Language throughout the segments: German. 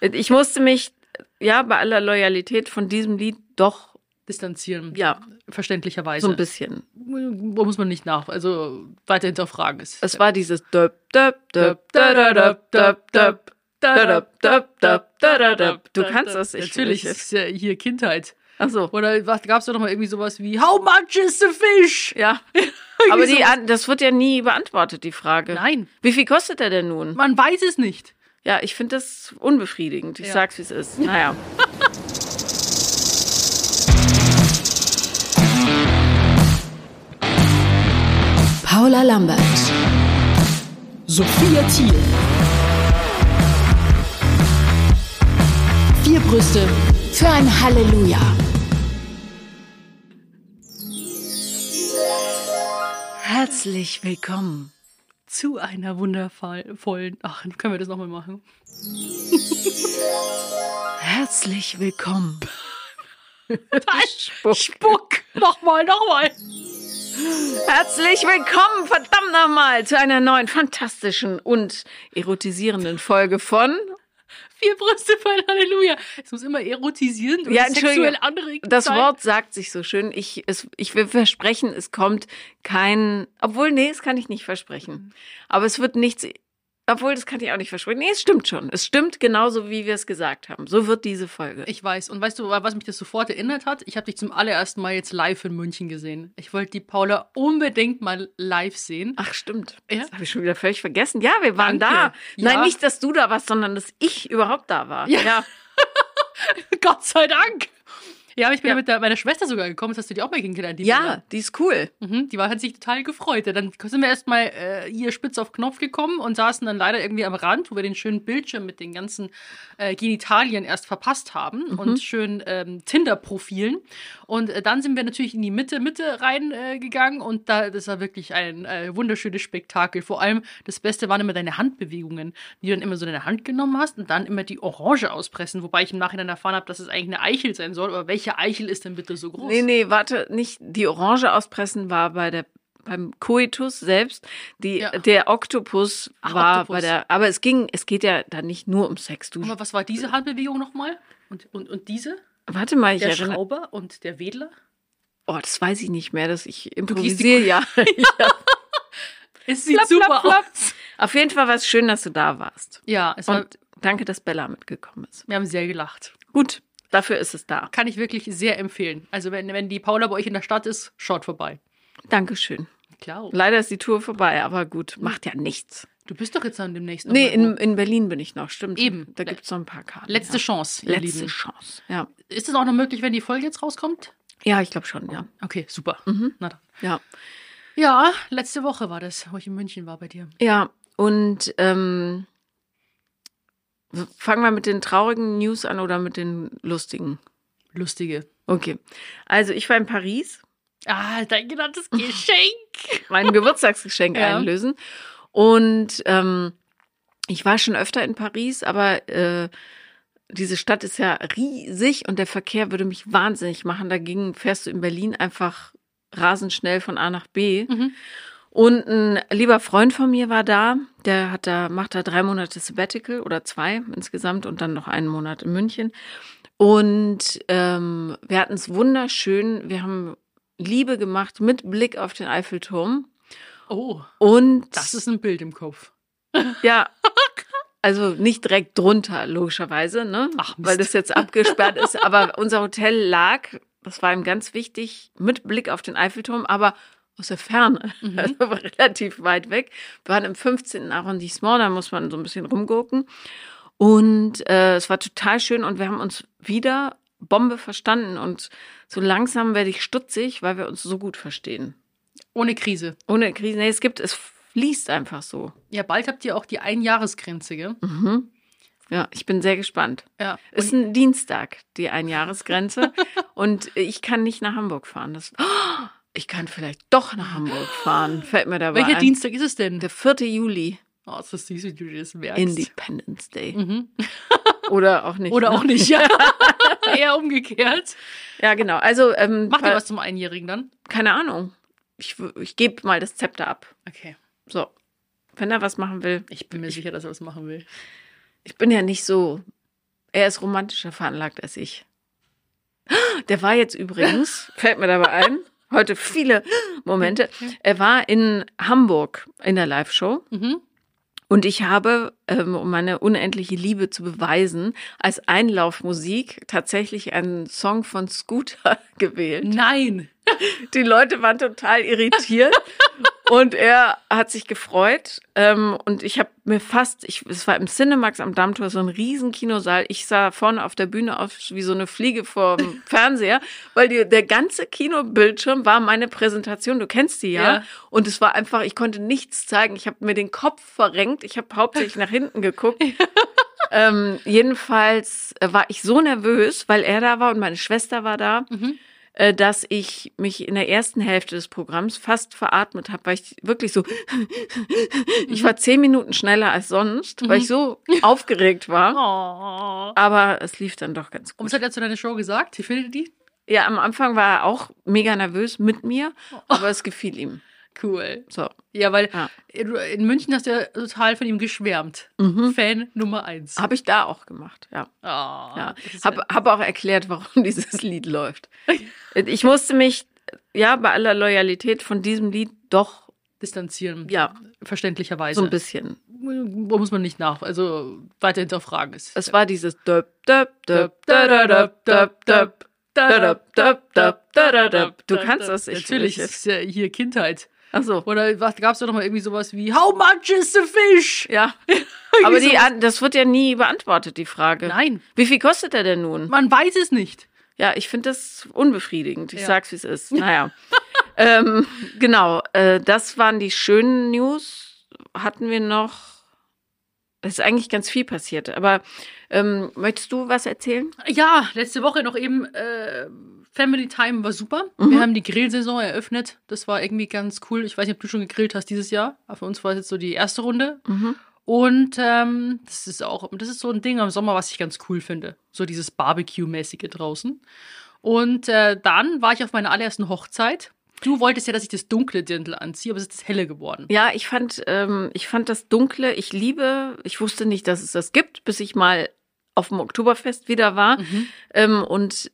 Ich musste mich, ja, bei aller Loyalität von diesem Lied doch distanzieren. Ja. Verständlicherweise. So ein bisschen. Muss man nicht nach, also weiter hinterfragen. Ist es war dieses döp, döp, döp, döp, döp, döp, Du kannst das nicht. Natürlich, das ist ja hier Kindheit. Ach so. Oder gab es da nochmal irgendwie sowas wie How much is the fish? Ja. Aber die, das wird ja nie beantwortet, die Frage. Nein. Wie viel kostet er denn nun? Man weiß es nicht. Ja, ich finde das unbefriedigend. Ich Ja. sag's, wie es ist. Naja. Paula Lambert, Sophia Thiel. vier Brüste für ein Halleluja. Herzlich willkommen. Zu einer wundervollen. Ach, können wir das nochmal machen? Herzlich willkommen. Spuck. Spuck. Nochmal, nochmal. Herzlich willkommen, verdammt nochmal, zu einer neuen fantastischen und erotisierenden Folge von. Vier Brüste ein Halleluja. Es muss immer erotisierend und Ja, sexuell anregend Das sein. Wort sagt sich so schön. Ich, es, ich will versprechen, es kommt kein. Obwohl, nee, das kann ich nicht versprechen. Aber es wird nichts. Obwohl, das kann ich auch nicht versprechen. Nee, es stimmt schon. Es stimmt genauso, wie wir es gesagt haben. So wird diese Folge. Ich weiß. Und weißt du, was mich das sofort erinnert hat? Ich habe dich zum allerersten Mal jetzt live in München gesehen. Ich wollte die Paula unbedingt mal live sehen. Ach, stimmt. Ja? Das habe ich schon wieder völlig vergessen. Ja, wir waren Danke. da. Ja. Nein, nicht, dass du da warst, sondern dass ich überhaupt da war. Ja. Gott sei Dank. Ja, ich bin Ja. ja. mit der, meiner Schwester sogar gekommen. Das hast du die auch mal kennengelernt. Die Ja, Paula. die ist cool. Mhm, die war, hat sich total gefreut. Ja, Dann sind wir erstmal äh, hier spitz auf Knopf gekommen und saßen dann leider irgendwie am Rand, wo wir den schönen Bildschirm mit den ganzen äh, Genitalien erst verpasst haben und schön ähm, Tinder-Profilen. Und äh, dann sind wir natürlich in die Mitte, Mitte reingegangen äh, und da, das war wirklich ein äh, wunderschönes Spektakel. Vor allem das Beste waren immer deine Handbewegungen, wie du dann immer so deine Hand genommen hast und dann immer die Orange auspressen, wobei ich im Nachhinein erfahren habe, dass es eigentlich eine Eichel sein soll. Aber welche Eichel ist denn bitte so groß? Nee, nee, warte, nicht die Orange auspressen war bei der beim Koitus selbst. Die, Ja. Der Oktopus Ach, war Oktopus. bei der, aber es ging, es geht ja dann nicht nur um Sex. Du, Aber was war diese Handbewegung nochmal? Und, und, und diese? warte mal, ich Der erinnere. Schrauber und der Wedler? Oh, das weiß ich nicht mehr, dass ich improvisiere, ja. Es sieht Flap, super flap, flap. aus. Auf jeden Fall war es schön, dass du da warst. Ja, es war, Und danke, dass Bella mitgekommen ist. wir haben sehr gelacht. Gut, dafür ist es da. Kann ich wirklich sehr empfehlen. Also wenn, wenn die Paula bei euch in der Stadt ist, schaut vorbei. Dankeschön. Klar. Leider ist die Tour vorbei, aber gut, macht ja nichts. Du bist doch jetzt dann demnächst noch Nee, in, in Berlin bin ich noch, stimmt. Eben. Da gibt es noch ein paar Karten. Letzte ja. Chance, Letzte Lieben. Chance, ja. Ist es auch noch möglich, wenn die Folge jetzt rauskommt? Ja, ich glaube schon, ja. Okay, super. Mhm. Na dann. Ja, Ja, letzte Woche war das, wo ich in München war bei dir. ja. und ähm, fangen wir mit den traurigen News an oder mit den lustigen? Lustige. Okay, also ich war in Paris, Ah, dein genanntes Geschenk. mein Geburtstagsgeschenk Ja. einlösen und ähm, ich war schon öfter in Paris, aber äh, diese Stadt ist ja riesig und der Verkehr würde mich wahnsinnig machen. Dagegen fährst du in Berlin einfach rasend schnell von A nach B. Mhm. Und ein lieber Freund von mir war da, der hat da, macht da drei Monate Sabbatical oder zwei insgesamt und dann noch einen Monat in München. Und ähm, wir hatten es wunderschön. Wir haben Liebe gemacht mit Blick auf den Eiffelturm. Oh, Und das ist ein Bild im Kopf. ja, also nicht direkt drunter, logischerweise, ne? Ach, Mist. Weil das jetzt abgesperrt ist. Aber unser Hotel lag, das war ihm ganz wichtig, mit Blick auf den Eiffelturm, aber aus der Ferne. Mhm. Also relativ weit weg. Wir waren im 15. Arrondissement, da muss man so ein bisschen rumgucken. Und äh, es war total schön und wir haben uns wieder Bombe verstanden. Und so langsam werde ich stutzig, weil wir uns so gut verstehen. Ohne Krise. Ohne Krise. Nee, es gibt, es fließt einfach so. Ja, bald habt ihr auch die Einjahresgrenze, gell? Mhm. Ja, ich bin sehr gespannt. Ja. Ist ein Dienstag, die Einjahresgrenze. und ich kann nicht nach Hamburg fahren. Das, Oh, ich kann vielleicht doch nach Hamburg fahren. Fällt mir dabei Welcher ein. Dienstag ist es denn? Der 4. Juli, Oh, das ist süß, wie du das merkst. Independence Day. Mhm. Oder auch nicht. Oder ne? auch nicht, ja. Eher umgekehrt. Ja, genau. Also, ähm, Macht ihr was zum Einjährigen dann? Keine Ahnung. Ich, ich gebe mal das Zepter ab. Okay. So. Wenn er was machen will. Ich bin mir sicher, dass er was machen will. Ich bin ja nicht so Er ist romantischer veranlagt als ich. Der war jetzt übrigens, fällt mir dabei ein, heute viele Momente. Er war in Hamburg in der Live-Show. Mhm. Und ich habe, ähm, um meine unendliche Liebe zu beweisen, als Einlaufmusik tatsächlich einen Song von Scooter gewählt. Nein. Die Leute waren total irritiert und er hat sich gefreut. Ähm, und ich habe mir fast, ich, es war im Cinemax am Dammtor, so ein riesen Kinosaal. Ich sah vorne auf der Bühne aus wie so eine Fliege vorm Fernseher, weil die, der ganze Kinobildschirm war meine Präsentation. Du kennst die ja. Ja. Und es war einfach, ich konnte nichts zeigen. Ich habe mir den Kopf verrenkt. Ich habe hauptsächlich nach hinten geguckt. ähm, jedenfalls äh, war ich so nervös, weil er da war und meine Schwester war da, äh, dass ich mich in der ersten Hälfte des Programms fast veratmet habe, weil ich wirklich so, ich war zehn Minuten schneller als sonst, weil ich so aufgeregt war. Oh. Aber es lief dann doch ganz Und gut. was hat er zu deiner Show gesagt? Wie findet ihr die? Ja, am Anfang war er auch mega nervös mit mir, aber es gefiel ihm. Cool. So. Ja, weil ja. in München hast du ja total von ihm geschwärmt. Mhm. Fan Nummer eins. Habe ich da auch gemacht, ja. Oh, ja. Habe hab auch erklärt, warum dieses Lied läuft. Ich musste mich, ja, bei aller Loyalität von diesem Lied doch distanzieren. Ja. Verständlicherweise. So ein bisschen. Wo muss man nicht nach, also weiter hinterfragen ist. Es war dieses Döp, Döp, Döp, Döp, Döp, Döp. Du kannst das, ich Natürlich, ist hier Kindheit. Ach so. Oder gab es da noch mal irgendwie sowas wie How much is the fish? Ja. Aber die, das wird ja nie beantwortet, die Frage. Nein, Wie viel kostet er denn nun? man weiß es nicht. Ja, ich finde das unbefriedigend. Ich Ja. sag's, wie es ist. Naja. ähm, genau, äh, das waren die schönen News. Hatten wir noch. Es ist eigentlich ganz viel passiert. Aber ähm, möchtest du was erzählen? Ja, letzte Woche noch eben äh, Family Time war super. Mhm. Wir haben die Grillsaison eröffnet. Das war irgendwie ganz cool. Ich weiß nicht, ob du schon gegrillt hast dieses Jahr. Aber für uns war es jetzt so die erste Runde. Mhm. Und ähm, das ist auch, das ist so ein Ding im Sommer, was ich ganz cool finde. So dieses Barbecue-mäßige draußen. Und äh, dann war ich auf meiner allerersten Hochzeit. Du wolltest ja, dass ich das dunkle Dirndl anziehe, aber es ist das helle geworden. Ja, ich fand, ähm, ich fand das Dunkle, ich liebe, ich wusste nicht, dass es das gibt, bis ich mal auf dem Oktoberfest wieder war. Mhm. Ähm, und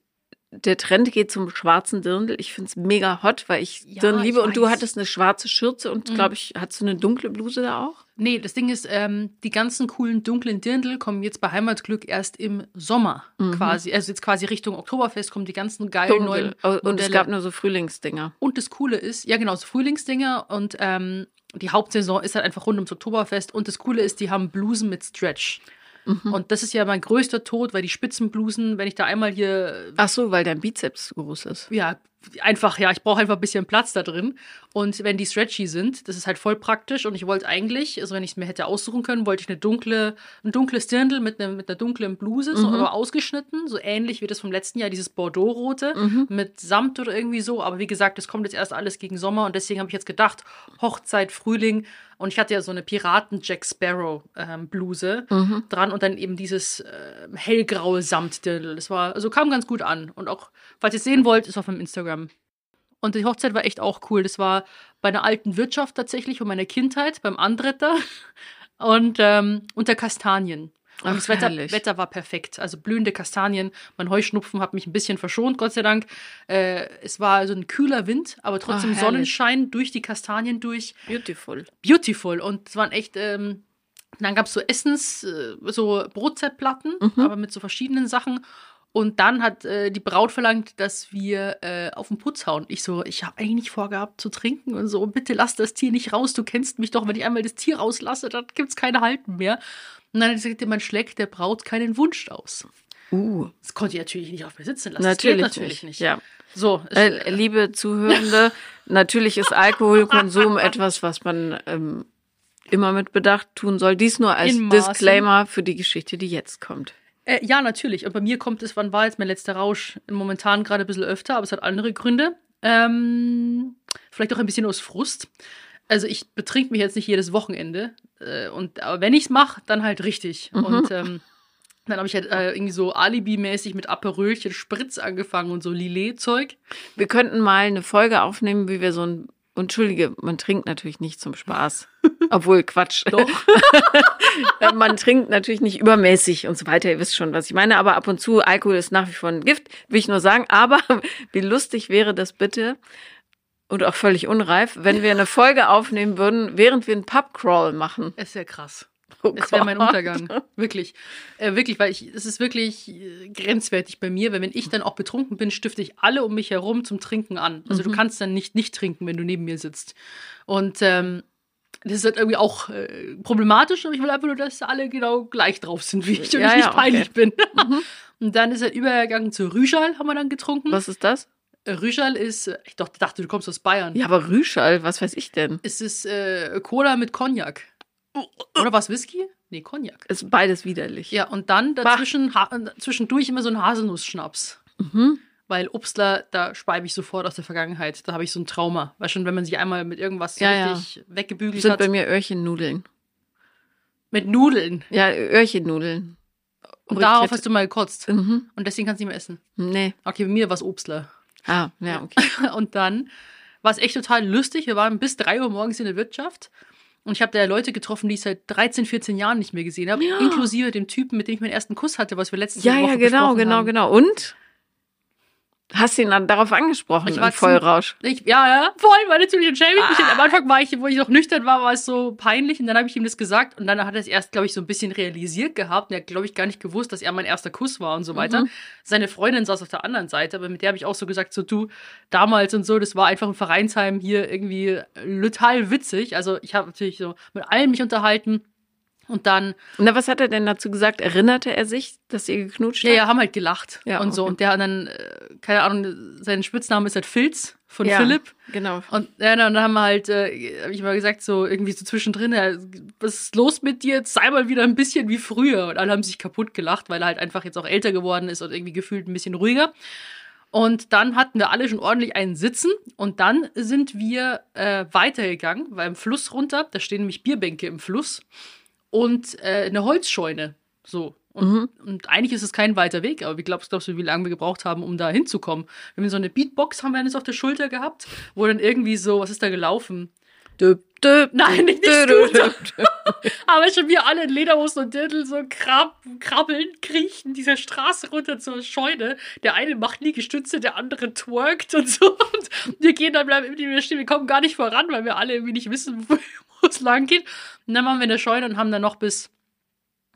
der Trend geht zum schwarzen Dirndl. Ich find's mega hot, weil ich Ja, Dirndl liebe. ich Und du hattest eine schwarze Schürze und, Mhm. glaube ich, hattest du eine dunkle Bluse da auch? Nee, das Ding ist, ähm, die ganzen coolen dunklen Dirndl kommen jetzt bei Heimatglück erst im Sommer quasi. Also jetzt quasi Richtung Oktoberfest kommen die ganzen geilen neuen Mhm. Dunkel. Oh, Und es gab nur so Frühlingsdinger. Und das Coole ist, ja genau, so Frühlingsdinger und ähm, die Hauptsaison ist halt einfach rund ums Oktoberfest. Und das Coole ist, die haben Blusen mit Stretch. Mhm. Und das ist ja mein größter Tod, weil die Spitzenblusen, wenn ich da einmal hier, Ach so, weil dein Bizeps groß ist. ja, einfach, ja, ich brauche einfach ein bisschen Platz da drin. Und wenn die stretchy sind, das ist halt voll praktisch. Und ich wollte eigentlich, also wenn ich es mir hätte aussuchen können, wollte ich eine dunkle, ein dunkles Dirndl mit, einer mit einer dunklen Bluse, so, aber ausgeschnitten, so ähnlich wie das vom letzten Jahr, dieses Bordeaux-rote, mit Samt oder irgendwie so. Aber wie gesagt, das kommt jetzt erst alles gegen Sommer und deswegen habe ich jetzt gedacht, Hochzeit, Frühling. Und ich hatte ja so eine Piraten-Jack Sparrow-Bluse dran und dann eben dieses äh, hellgraue Samtdirndl. Das war, also kam ganz gut an. Und auch, falls ihr es sehen wollt, ist auf meinem Instagram. Und die Hochzeit war echt auch cool. Das war bei einer alten Wirtschaft tatsächlich von meiner Kindheit, beim Andretter und ähm, unter Kastanien. Und Ach, das Wetter. Wetter war perfekt. Also blühende Kastanien. Mein Heuschnupfen hat mich ein bisschen verschont, Gott sei Dank. Äh, es war so ein kühler Wind, aber trotzdem herrlich. Sonnenschein durch die Kastanien durch. Beautiful. Beautiful. Und es waren echt, ähm, dann gab es so Essens, äh, so Brotzeitplatten, Mhm. aber mit so verschiedenen Sachen. Und dann hat äh, die Braut verlangt, dass wir äh, auf den Putz hauen. Ich so, ich habe eigentlich nicht vorgehabt zu trinken und so, bitte lass das Tier nicht raus. Du kennst mich doch, wenn ich einmal das Tier rauslasse, dann gibt's keine Halten mehr. Und dann hat sie gesagt, man schlägt der Braut keinen Wunsch aus. Uh, Das konnte ich natürlich nicht auf mir sitzen lassen. natürlich, natürlich nicht. Ja. So, es, Äh, liebe Zuhörende, natürlich ist Alkoholkonsum etwas, was man ähm, immer mit Bedacht tun soll. Dies nur als. Disclaimer für die Geschichte, die jetzt kommt. Äh, ja, natürlich. Und bei mir kommt es, wann war jetzt mein letzter Rausch? Momentan gerade ein bisschen öfter, aber es hat andere Gründe. Ähm, vielleicht auch ein bisschen aus Frust. Also ich betrink mich jetzt nicht jedes Wochenende. Äh, und, aber wenn ich's mache, dann halt richtig. Und ähm, dann habe ich halt äh, irgendwie so Alibi-mäßig mit Aperölchen, Spritz angefangen und so Lillet-Zeug. Wir könnten mal eine Folge aufnehmen, wie wir so ein. Entschuldige, man trinkt natürlich nicht zum Spaß. Obwohl, Quatsch. Doch. Man trinkt natürlich nicht übermäßig und so weiter. Ihr wisst schon, was ich meine. Aber ab und zu, Alkohol ist nach wie vor ein Gift, will ich nur sagen. Aber wie lustig wäre das bitte und auch völlig unreif, wenn wir eine Folge aufnehmen würden, während wir einen Pubcrawl machen. Es wäre krass. Oh Es wäre mein. Untergang. Wirklich. Äh, wirklich, weil ich, es ist wirklich äh, grenzwertig bei mir, weil wenn ich dann auch betrunken bin, stifte ich alle um mich herum zum Trinken an. Also Mhm. du kannst dann nicht nicht trinken, wenn du neben mir sitzt. Und ähm, das ist halt irgendwie auch äh, problematisch, aber ich will einfach nur, dass alle genau gleich drauf sind wie ich und Ja, ich nicht ja, okay. peinlich bin. Und dann ist er übergegangen zu Rüschal, haben wir dann getrunken. Was ist das? Äh, Rüschal ist, äh, ich dachte, du kommst aus Bayern. Ja, aber Rüschal, was weiß ich denn? Es ist äh, Cola mit Cognac. Oder was, Whisky? Nee, Cognac. Ist beides widerlich. Ja, und dann dazwischen, ha zwischendurch immer so ein Haselnuss-Schnaps. Mhm. Weil Obstler, da speibe ich sofort aus der Vergangenheit. Da habe ich so ein Trauma. Weil schon, wenn man sich einmal mit irgendwas so Ja, ja. richtig weggebügelt Sind hat. bei mir Öhrchennudeln. Mit Nudeln. Ja, Öhrchennudeln. Und darauf hast du mal gekotzt. Mhm. Und deswegen kannst du nicht mehr essen. Nee. Okay, bei mir war es Obstler. Ah, ja, okay. Und dann war es echt total lustig. Wir waren bis 3 Uhr morgens in der Wirtschaft. Und ich habe da Leute getroffen, die ich seit 13, 14 Jahren nicht mehr gesehen habe. Ja. Inklusive dem Typen, mit dem ich meinen ersten Kuss hatte, was wir letzte Ja, Woche ja, genau, genau, haben. genau. Und? Hast du ihn dann darauf angesprochen Ich im war Vollrausch? Ich, ja, ja, voll, war natürlich ein schäme ich mich. Am Anfang war ich, wo ich noch nüchtern war, war es so peinlich und dann habe ich ihm das gesagt und dann hat er es erst, glaube ich, so ein bisschen realisiert gehabt und er hat, glaube ich, gar nicht gewusst, dass er mein erster Kuss war und so weiter. Seine Freundin saß auf der anderen Seite, aber mit der habe ich auch so gesagt, so du, damals und so, das war einfach im Vereinsheim hier irgendwie total witzig. Also ich habe natürlich so mit allen mich unterhalten und dann Na, was hat er denn dazu gesagt? Erinnerte er sich, dass ihr geknutscht Ja, habt? ja, haben halt gelacht Ja, und so. okay. Und der hat dann, äh, keine Ahnung, sein Spitzname ist halt Filz von Ja, Philipp. Genau. Und ja, dann haben wir halt, äh, habe ich mal gesagt, so irgendwie so zwischendrin, ja, was ist los mit dir? Jetzt sei mal wieder ein bisschen wie früher. Und alle haben sich kaputt gelacht, weil er halt einfach jetzt auch älter geworden ist und irgendwie gefühlt ein bisschen ruhiger. Und dann hatten wir alle schon ordentlich einen Sitzen und dann sind wir äh, weitergegangen, weil im Fluss runter, da stehen nämlich Bierbänke im Fluss und äh, eine Holzscheune. So. Und, Mhm. und eigentlich ist es kein weiter Weg, aber wie glaubst, glaubst du, wie lange wir gebraucht haben, um da hinzukommen? Wir haben so eine Beatbox, haben wir jetzt auf der Schulter gehabt, wo dann irgendwie so, was ist da gelaufen? Döp, döp, Nein, nicht, döp, döp. Aber schon wir alle in Lederhosen und Dirndl so krab, krabbeln, kriechen dieser Straße runter zur Scheune. Der eine macht Liegestütze, der andere twerkt und so. Und wir gehen dann bleiben wieder stehen. Wir kommen gar nicht voran, weil wir alle irgendwie nicht wissen, wo wo es lang geht. Und dann waren wir in der Scheune und haben dann noch bis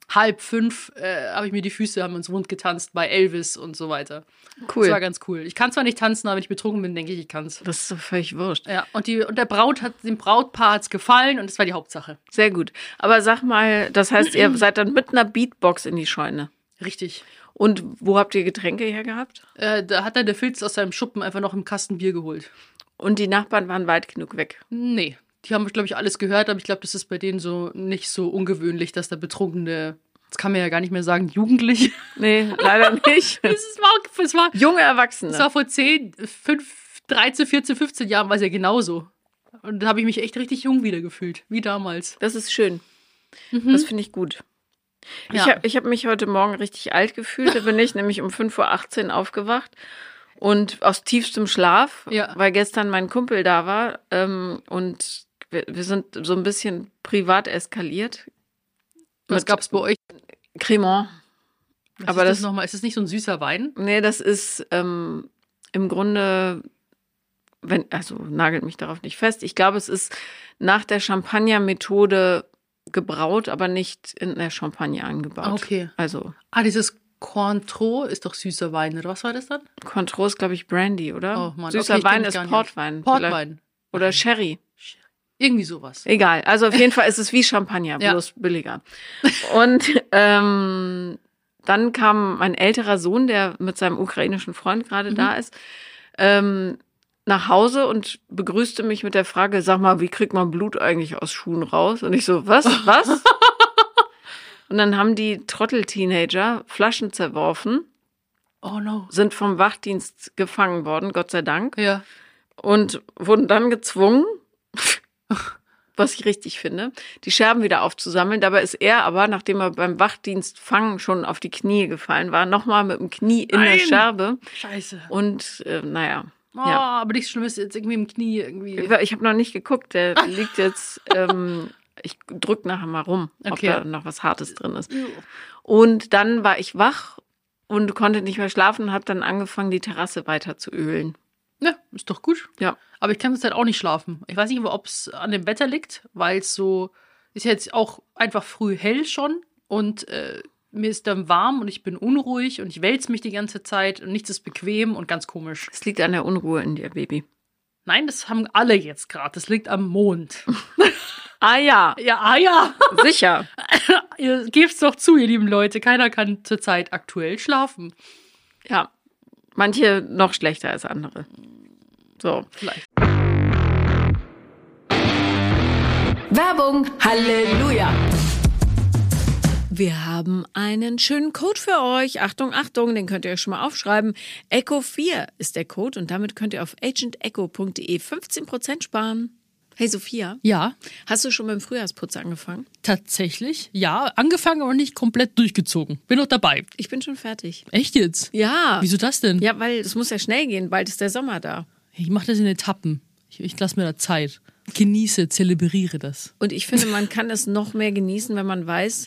halb fünf, äh, habe ich mir die Füße, haben uns wund getanzt bei Elvis und so weiter. Das war Cool. ganz cool. Ich kann zwar nicht tanzen, aber wenn ich betrunken bin, denke ich, ich kann's. Das ist doch völlig wurscht. Ja, und, die, und der Braut hat, dem Brautpaar hat's gefallen und das war die Hauptsache. Sehr gut. Aber sag mal, das heißt, ihr seid dann mit einer Beatbox in die Scheune. Richtig. Und wo habt ihr Getränke her gehabt? Äh, da hat dann der Filz aus seinem Schuppen einfach noch im Kasten Bier geholt. Und die Nachbarn waren weit genug weg. Nee, die haben, glaube ich, alles gehört, aber ich glaube, das ist bei denen so nicht so ungewöhnlich, dass da betrunkene, das kann man ja gar nicht mehr sagen, Jugendliche. Nee, leider nicht. Es war, es war, Junge Erwachsene. war vor 10, 5, 13, 14, 15 Jahren war es ja genauso. Und da habe ich mich echt richtig jung wieder gefühlt, wie damals. Das ist schön. Das finde ich gut. Ich Ja. habe ich hab mich heute Morgen richtig alt gefühlt. Da bin ich nämlich um 5.18 Uhr aufgewacht und aus tiefstem Schlaf, Ja. weil gestern mein Kumpel da war ähm, und wir, wir sind so ein bisschen privat eskaliert. Was gab es bei euch? Cremant. Was aber ist das- das nochmal? Ist das nicht so ein süßer Wein? Nee, das ist ähm, im Grunde, wenn, also nagelt mich darauf nicht fest. Ich glaube, es ist nach der Champagner-Methode gebraut, aber nicht in der Champagner angebaut. Okay. Also Ah, dieses Cointreau ist doch süßer Wein, oder was war das dann? Cointreau ist, glaube ich, Brandy, oder? Oh Mann, Süßer okay, Wein ist Portwein. Portwein. Oder Sherry. Irgendwie sowas. Egal. Also auf jeden Fall ist es wie Champagner, Ja. bloß billiger. Und ähm, dann kam mein älterer Sohn, der mit seinem ukrainischen Freund gerade Mhm. da ist, ähm, nach Hause und begrüßte mich mit der Frage, sag mal, wie kriegt man Blut eigentlich aus Schuhen raus? Und ich so, was? Was? und dann haben die Trottel-Teenager Flaschen zerworfen, Oh no. sind vom Wachdienst gefangen worden, Gott sei Dank Ja. und wurden dann gezwungen, was ich richtig finde, die Scherben wieder aufzusammeln. Dabei ist er aber, nachdem er beim Wachdienst fangen schon auf die Knie gefallen war, nochmal mit dem Knie in der Nein. Scherbe. Scheiße. Und äh, naja, Oh, Ja. aber nichts Schlimmes jetzt irgendwie im Knie irgendwie. ich, habe noch nicht geguckt. Der liegt jetzt ähm, Ich drück nachher mal rum, ob Okay. da noch was Hartes drin ist. Und dann war ich wach und konnte nicht mehr schlafen und habe dann angefangen, die Terrasse weiter zu ölen. Ja, ist doch gut. Ja. Aber ich kann zurzeit auch nicht schlafen. Ich weiß nicht, ob es an dem Wetter liegt, weil es so ist jetzt auch einfach früh hell schon und äh, mir ist dann warm und ich bin unruhig und ich wälze mich die ganze Zeit und nichts ist bequem und ganz komisch. Es liegt an der Unruhe in dir, Baby. Nein, das haben alle jetzt gerade. Das liegt am Mond. Ah ja, ja, ah ja. sicher. ihr gebt's doch zu, ihr lieben Leute. Keiner kann zurzeit aktuell schlafen. Ja. Manche noch schlechter als andere. So. Vielleicht. Werbung, Halleluja. Wir haben einen schönen Code für euch. Achtung, Achtung, den könnt ihr euch schon mal aufschreiben. Echo4 ist der Code und damit könnt ihr auf agentecho.de 15% sparen. Hey Sophia, Ja, hast du schon beim Frühjahrsputz angefangen? tatsächlich. Ja, angefangen, aber nicht komplett durchgezogen. Bin noch dabei. Ich bin schon fertig. Echt jetzt? Ja. Wieso das denn? Ja, weil es muss ja schnell gehen. Bald ist der Sommer da. Ich mache das in Etappen. Ich, ich lasse mir da Zeit. Genieße, zelebriere das. Und ich finde, man kann es noch mehr genießen, wenn man weiß,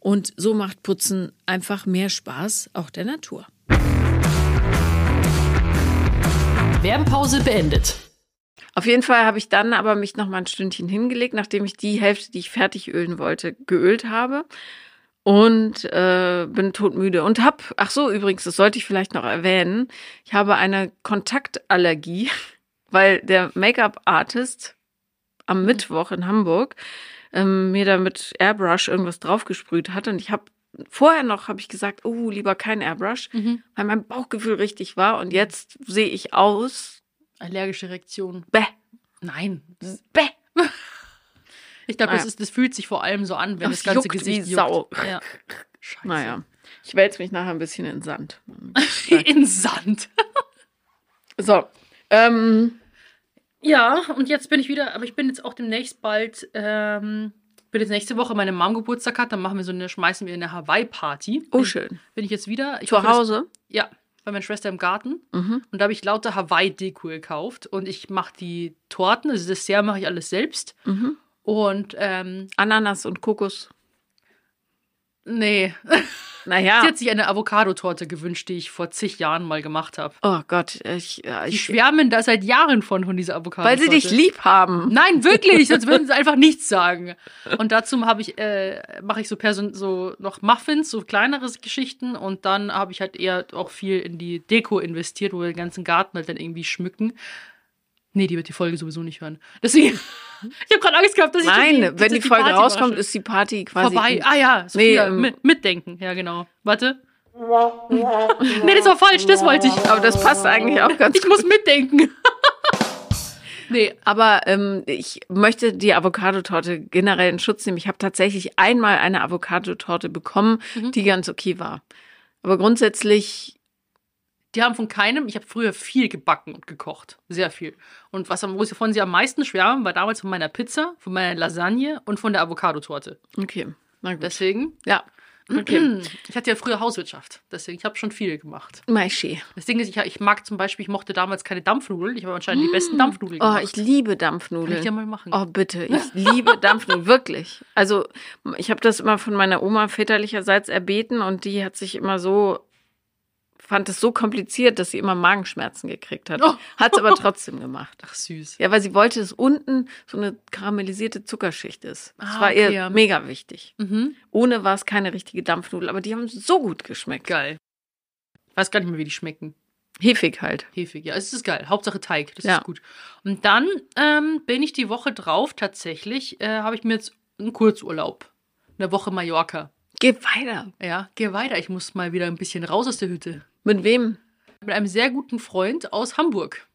und so macht Putzen einfach mehr Spaß, auch der Natur. Werbepause beendet. Auf jeden Fall habe ich dann aber mich noch mal ein Stündchen hingelegt, nachdem ich die Hälfte, die ich fertig ölen wollte, geölt habe. Und äh, bin todmüde. Und hab, ach so, übrigens, das sollte ich vielleicht noch erwähnen, ich habe eine Kontaktallergie, weil der Make-up-Artist am Mittwoch in Hamburg ähm, mir da mit Airbrush irgendwas draufgesprüht hat. Und ich habe vorher noch, habe ich gesagt, oh, lieber kein Airbrush, weil mein Bauchgefühl richtig war. Und jetzt sehe ich aus, Allergische Reaktion. bäh, Nein. bäh. Ich glaube, Naja. das, ist- das fühlt sich vor allem so an, wenn Das das, ganze Gesicht wie Sau. juckt. Ja. Scheiße. Naja, ich wälze mich nachher ein bisschen in Sand. In Sand. So, ähm, Ja, und jetzt bin ich wieder, aber ich bin jetzt auch demnächst bald, ähm, bin jetzt nächste Woche meine Mom Geburtstag hat, dann machen wir so eine, schmeißen wir eine Hawaii-Party. oh schön. Bin ich jetzt wieder. Ich Zu hoffe, das- Hause? Ja, bei meiner Schwester im Garten. Mhm. Und da habe ich lauter Hawaii-Deko gekauft. Und ich mache die Torten, also das Dessert mache ich alles selbst. Mhm. Und, ähm, Ananas und Kokos. Nee. Naja. Sie hat sich eine Avocado-Torte gewünscht, die ich vor zig Jahren mal gemacht habe. Oh Gott, ich, ja, Die ich schwärmen da seit Jahren von, von dieser Avocado-Torte. weil sie dich lieb haben. Nein, wirklich, sonst würden sie einfach nichts sagen. Und dazu habe ich, äh, mache ich so, Person so noch Muffins, so kleinere Geschichten und dann habe ich halt eher auch viel in die Deko investiert, wo wir den ganzen Garten halt dann irgendwie schmücken. Nee, die wird die Folge sowieso nicht hören. Deswegen, ich habe gerade Angst gehabt, dass ich Nein, die, wenn die, Folge Party rauskommt, überrasche. ist die Party quasi vorbei. Ah ja, so Nee, ähm, mit, mitdenken. Ja, genau. Warte. nee, das war falsch, das wollte ich. Aber das passt eigentlich auch ganz Ich muss mitdenken. nee, Aber ähm, ich möchte die Avocadotorte generell in Schutz nehmen. Ich habe tatsächlich einmal eine Avocadotorte bekommen, Mhm. die ganz okay war. Aber grundsätzlich Die haben von keinem, ich habe früher viel gebacken und gekocht. Sehr viel. Und was, am- wovon sie am meisten schwärmen, war damals von meiner Pizza, von meiner Lasagne und von der Avocadotorte. Okay. Na gut. Deswegen, ja. Okay. ich hatte ja früher Hauswirtschaft. Deswegen, ich habe schon viel gemacht. Maischi. Das Ding ist, ich, ich mag zum Beispiel, ich mochte damals keine Dampfnudeln. Ich habe anscheinend die besten Dampfnudeln Oh, gemacht. ich liebe Kann Dampfnudeln. ich ja mal machen. Oh, bitte. Ich liebe Dampfnudeln, wirklich. Also, ich habe das immer von meiner Oma väterlicherseits erbeten und die hat sich immer so, fand es so kompliziert, dass sie immer Magenschmerzen gekriegt hat. Oh. Hat es aber trotzdem gemacht. Ach, süß. Ja, weil sie wollte, dass unten so eine karamellisierte Zuckerschicht ist. Das Ah, war ihr okay, ja. mega wichtig. Mhm. Ohne war es keine richtige Dampfnudel, aber die haben so gut geschmeckt. Geil. Ich weiß gar nicht mehr, wie die schmecken. Hefig halt. Hefig, ja, es ist geil. Hauptsache Teig, das Ja. ist gut. Und dann ähm, bin ich die Woche drauf tatsächlich, äh, habe ich mir jetzt einen Kurzurlaub. Eine Woche Mallorca. Geh weiter. Ja, geh weiter. Ich muss mal wieder ein bisschen raus aus der Hütte. Mit wem? Mit einem sehr guten Freund aus Hamburg.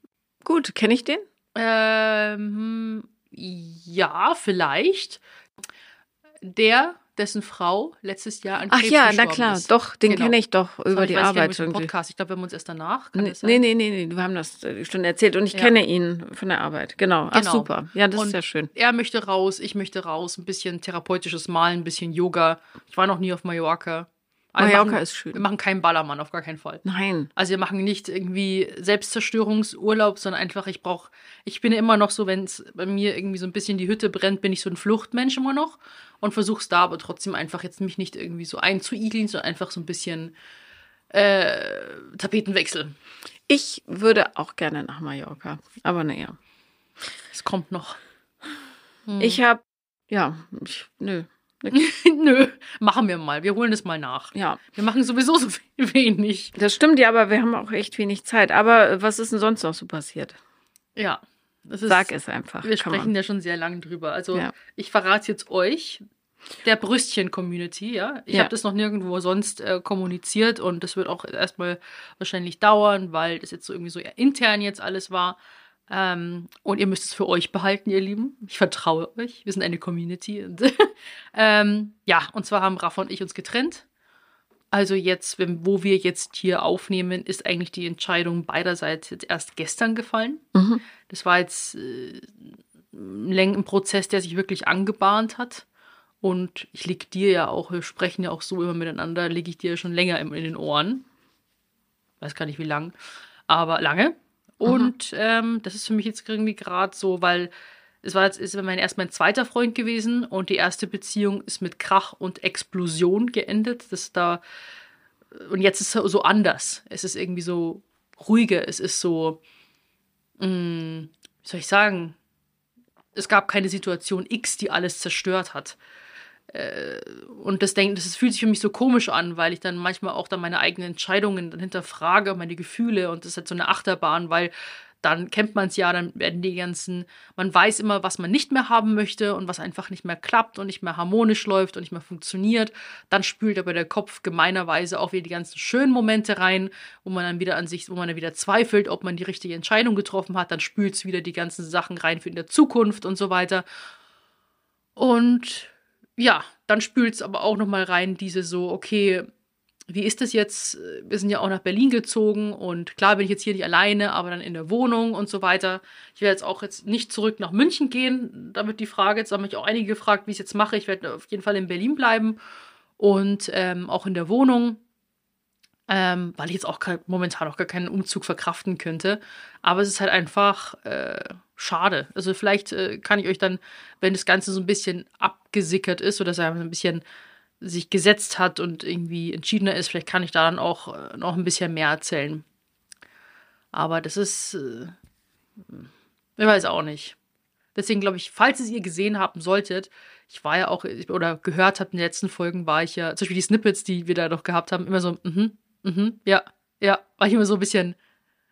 Gut, kenne ich den? Ähm, ja, vielleicht. Der, dessen Frau letztes Jahr an Ach Krebs ja, na klar, ist. doch, den Genau. kenne ich doch über die weiß, Arbeit irgendwie. Podcast. Ich glaube, wir haben uns erst danach. Kann Nee, nee, nee, nee, wir haben das äh, schon erzählt und ich Ja. kenne ihn von der Arbeit. Genau. Ach, Genau. super. Ja, das Und ist ja schön. Er möchte raus, ich möchte raus, ein bisschen therapeutisches Malen, ein bisschen Yoga. Ich war noch nie auf Mallorca. Aber wir Mallorca machen, ist schön. Wir machen keinen Ballermann, auf gar keinen Fall. Nein. Also wir machen nicht irgendwie Selbstzerstörungsurlaub, sondern einfach, ich brauche, ich bin immer noch so, wenn es bei mir irgendwie so ein bisschen die Hütte brennt, bin ich so ein Fluchtmensch immer noch und versuche es da aber trotzdem einfach jetzt mich nicht irgendwie so einzuigeln, sondern einfach so ein bisschen äh, Tapetenwechsel. Ich würde auch gerne nach Mallorca. Aber naja. Es kommt noch. Hm. Ich habe, ja, ich, nö. Nö, machen wir mal. Wir holen es mal nach. Ja, Wir machen sowieso so wenig. das stimmt ja, aber wir haben auch echt wenig Zeit. Aber was ist denn sonst noch so passiert? Ja. Das ist, Sag es einfach. Wir Come on. sprechen ja schon sehr lange drüber. Also Ja. ich verrate jetzt euch, der Brüstchen-Community, ja. Ich Ja. habe das noch nirgendwo sonst äh, kommuniziert und das wird auch erstmal wahrscheinlich dauern, weil das jetzt so irgendwie so intern jetzt alles war. Ähm, und ihr müsst es für euch behalten, ihr Lieben. Ich vertraue euch. Wir sind eine Community. Und ähm, ja, und zwar haben Rafa und ich uns getrennt. Also jetzt, wenn, wo wir jetzt hier aufnehmen, ist eigentlich die Entscheidung beiderseits jetzt erst gestern gefallen. Mhm. Das war jetzt äh, ein Prozess, der sich wirklich angebahnt hat. Und ich lieg dir ja auch, wir sprechen ja auch so immer miteinander, liege ich dir ja schon länger im- in den Ohren. Weiß gar nicht wie lang, aber lange. Und ähm, das ist für mich jetzt irgendwie gerade so, weil es war jetzt ist mein erst mein zweiter Freund gewesen und die erste Beziehung ist mit Krach und Explosion geendet. Das da und jetzt ist es so anders. Es ist irgendwie so ruhiger. Es ist so, mh, wie soll ich sagen? Es gab keine Situation X, die alles zerstört hat. Äh, Und das, denk, das fühlt sich für mich so komisch an, weil ich dann manchmal auch dann meine eigenen Entscheidungen dann hinterfrage, meine Gefühle und das ist halt so eine Achterbahn, weil dann kennt man es ja, dann werden die ganzen, man weiß immer, was man nicht mehr haben möchte und was einfach nicht mehr klappt und nicht mehr harmonisch läuft und nicht mehr funktioniert. Dann spült aber der Kopf gemeinerweise auch wieder die ganzen schönen Momente rein, wo man dann wieder an sich, wo man dann wieder zweifelt, ob man die richtige Entscheidung getroffen hat. Dann spült es wieder die ganzen Sachen rein für in der Zukunft und so weiter. Und ja, dann spült es aber auch nochmal rein, diese so, okay, wie ist das jetzt? Wir sind ja auch nach Berlin gezogen und klar bin ich jetzt hier nicht alleine, aber dann in der Wohnung und so weiter. Ich werde jetzt auch jetzt nicht zurück nach München gehen. Da wird die Frage, jetzt haben mich auch einige gefragt, wie ich es jetzt mache. Ich werde auf jeden Fall in Berlin bleiben und ähm, auch in der Wohnung, ähm, weil ich jetzt auch momentan auch gar keinen Umzug verkraften könnte. Aber es ist halt einfach äh, schade. Also vielleicht äh, kann ich euch dann, wenn das Ganze so ein bisschen abgesickert ist oder so ein bisschen sich gesetzt hat und irgendwie entschiedener ist, vielleicht kann ich da dann auch äh, noch ein bisschen mehr erzählen. Aber das ist, äh, ich weiß auch nicht. Deswegen glaube ich, falls es ihr gesehen haben solltet, ich war ja auch, oder gehört habt in den letzten Folgen, war ich ja, zum Beispiel die Snippets, die wir da noch gehabt haben, immer so, mhm, mhm, ja, ja, war ich immer so ein bisschen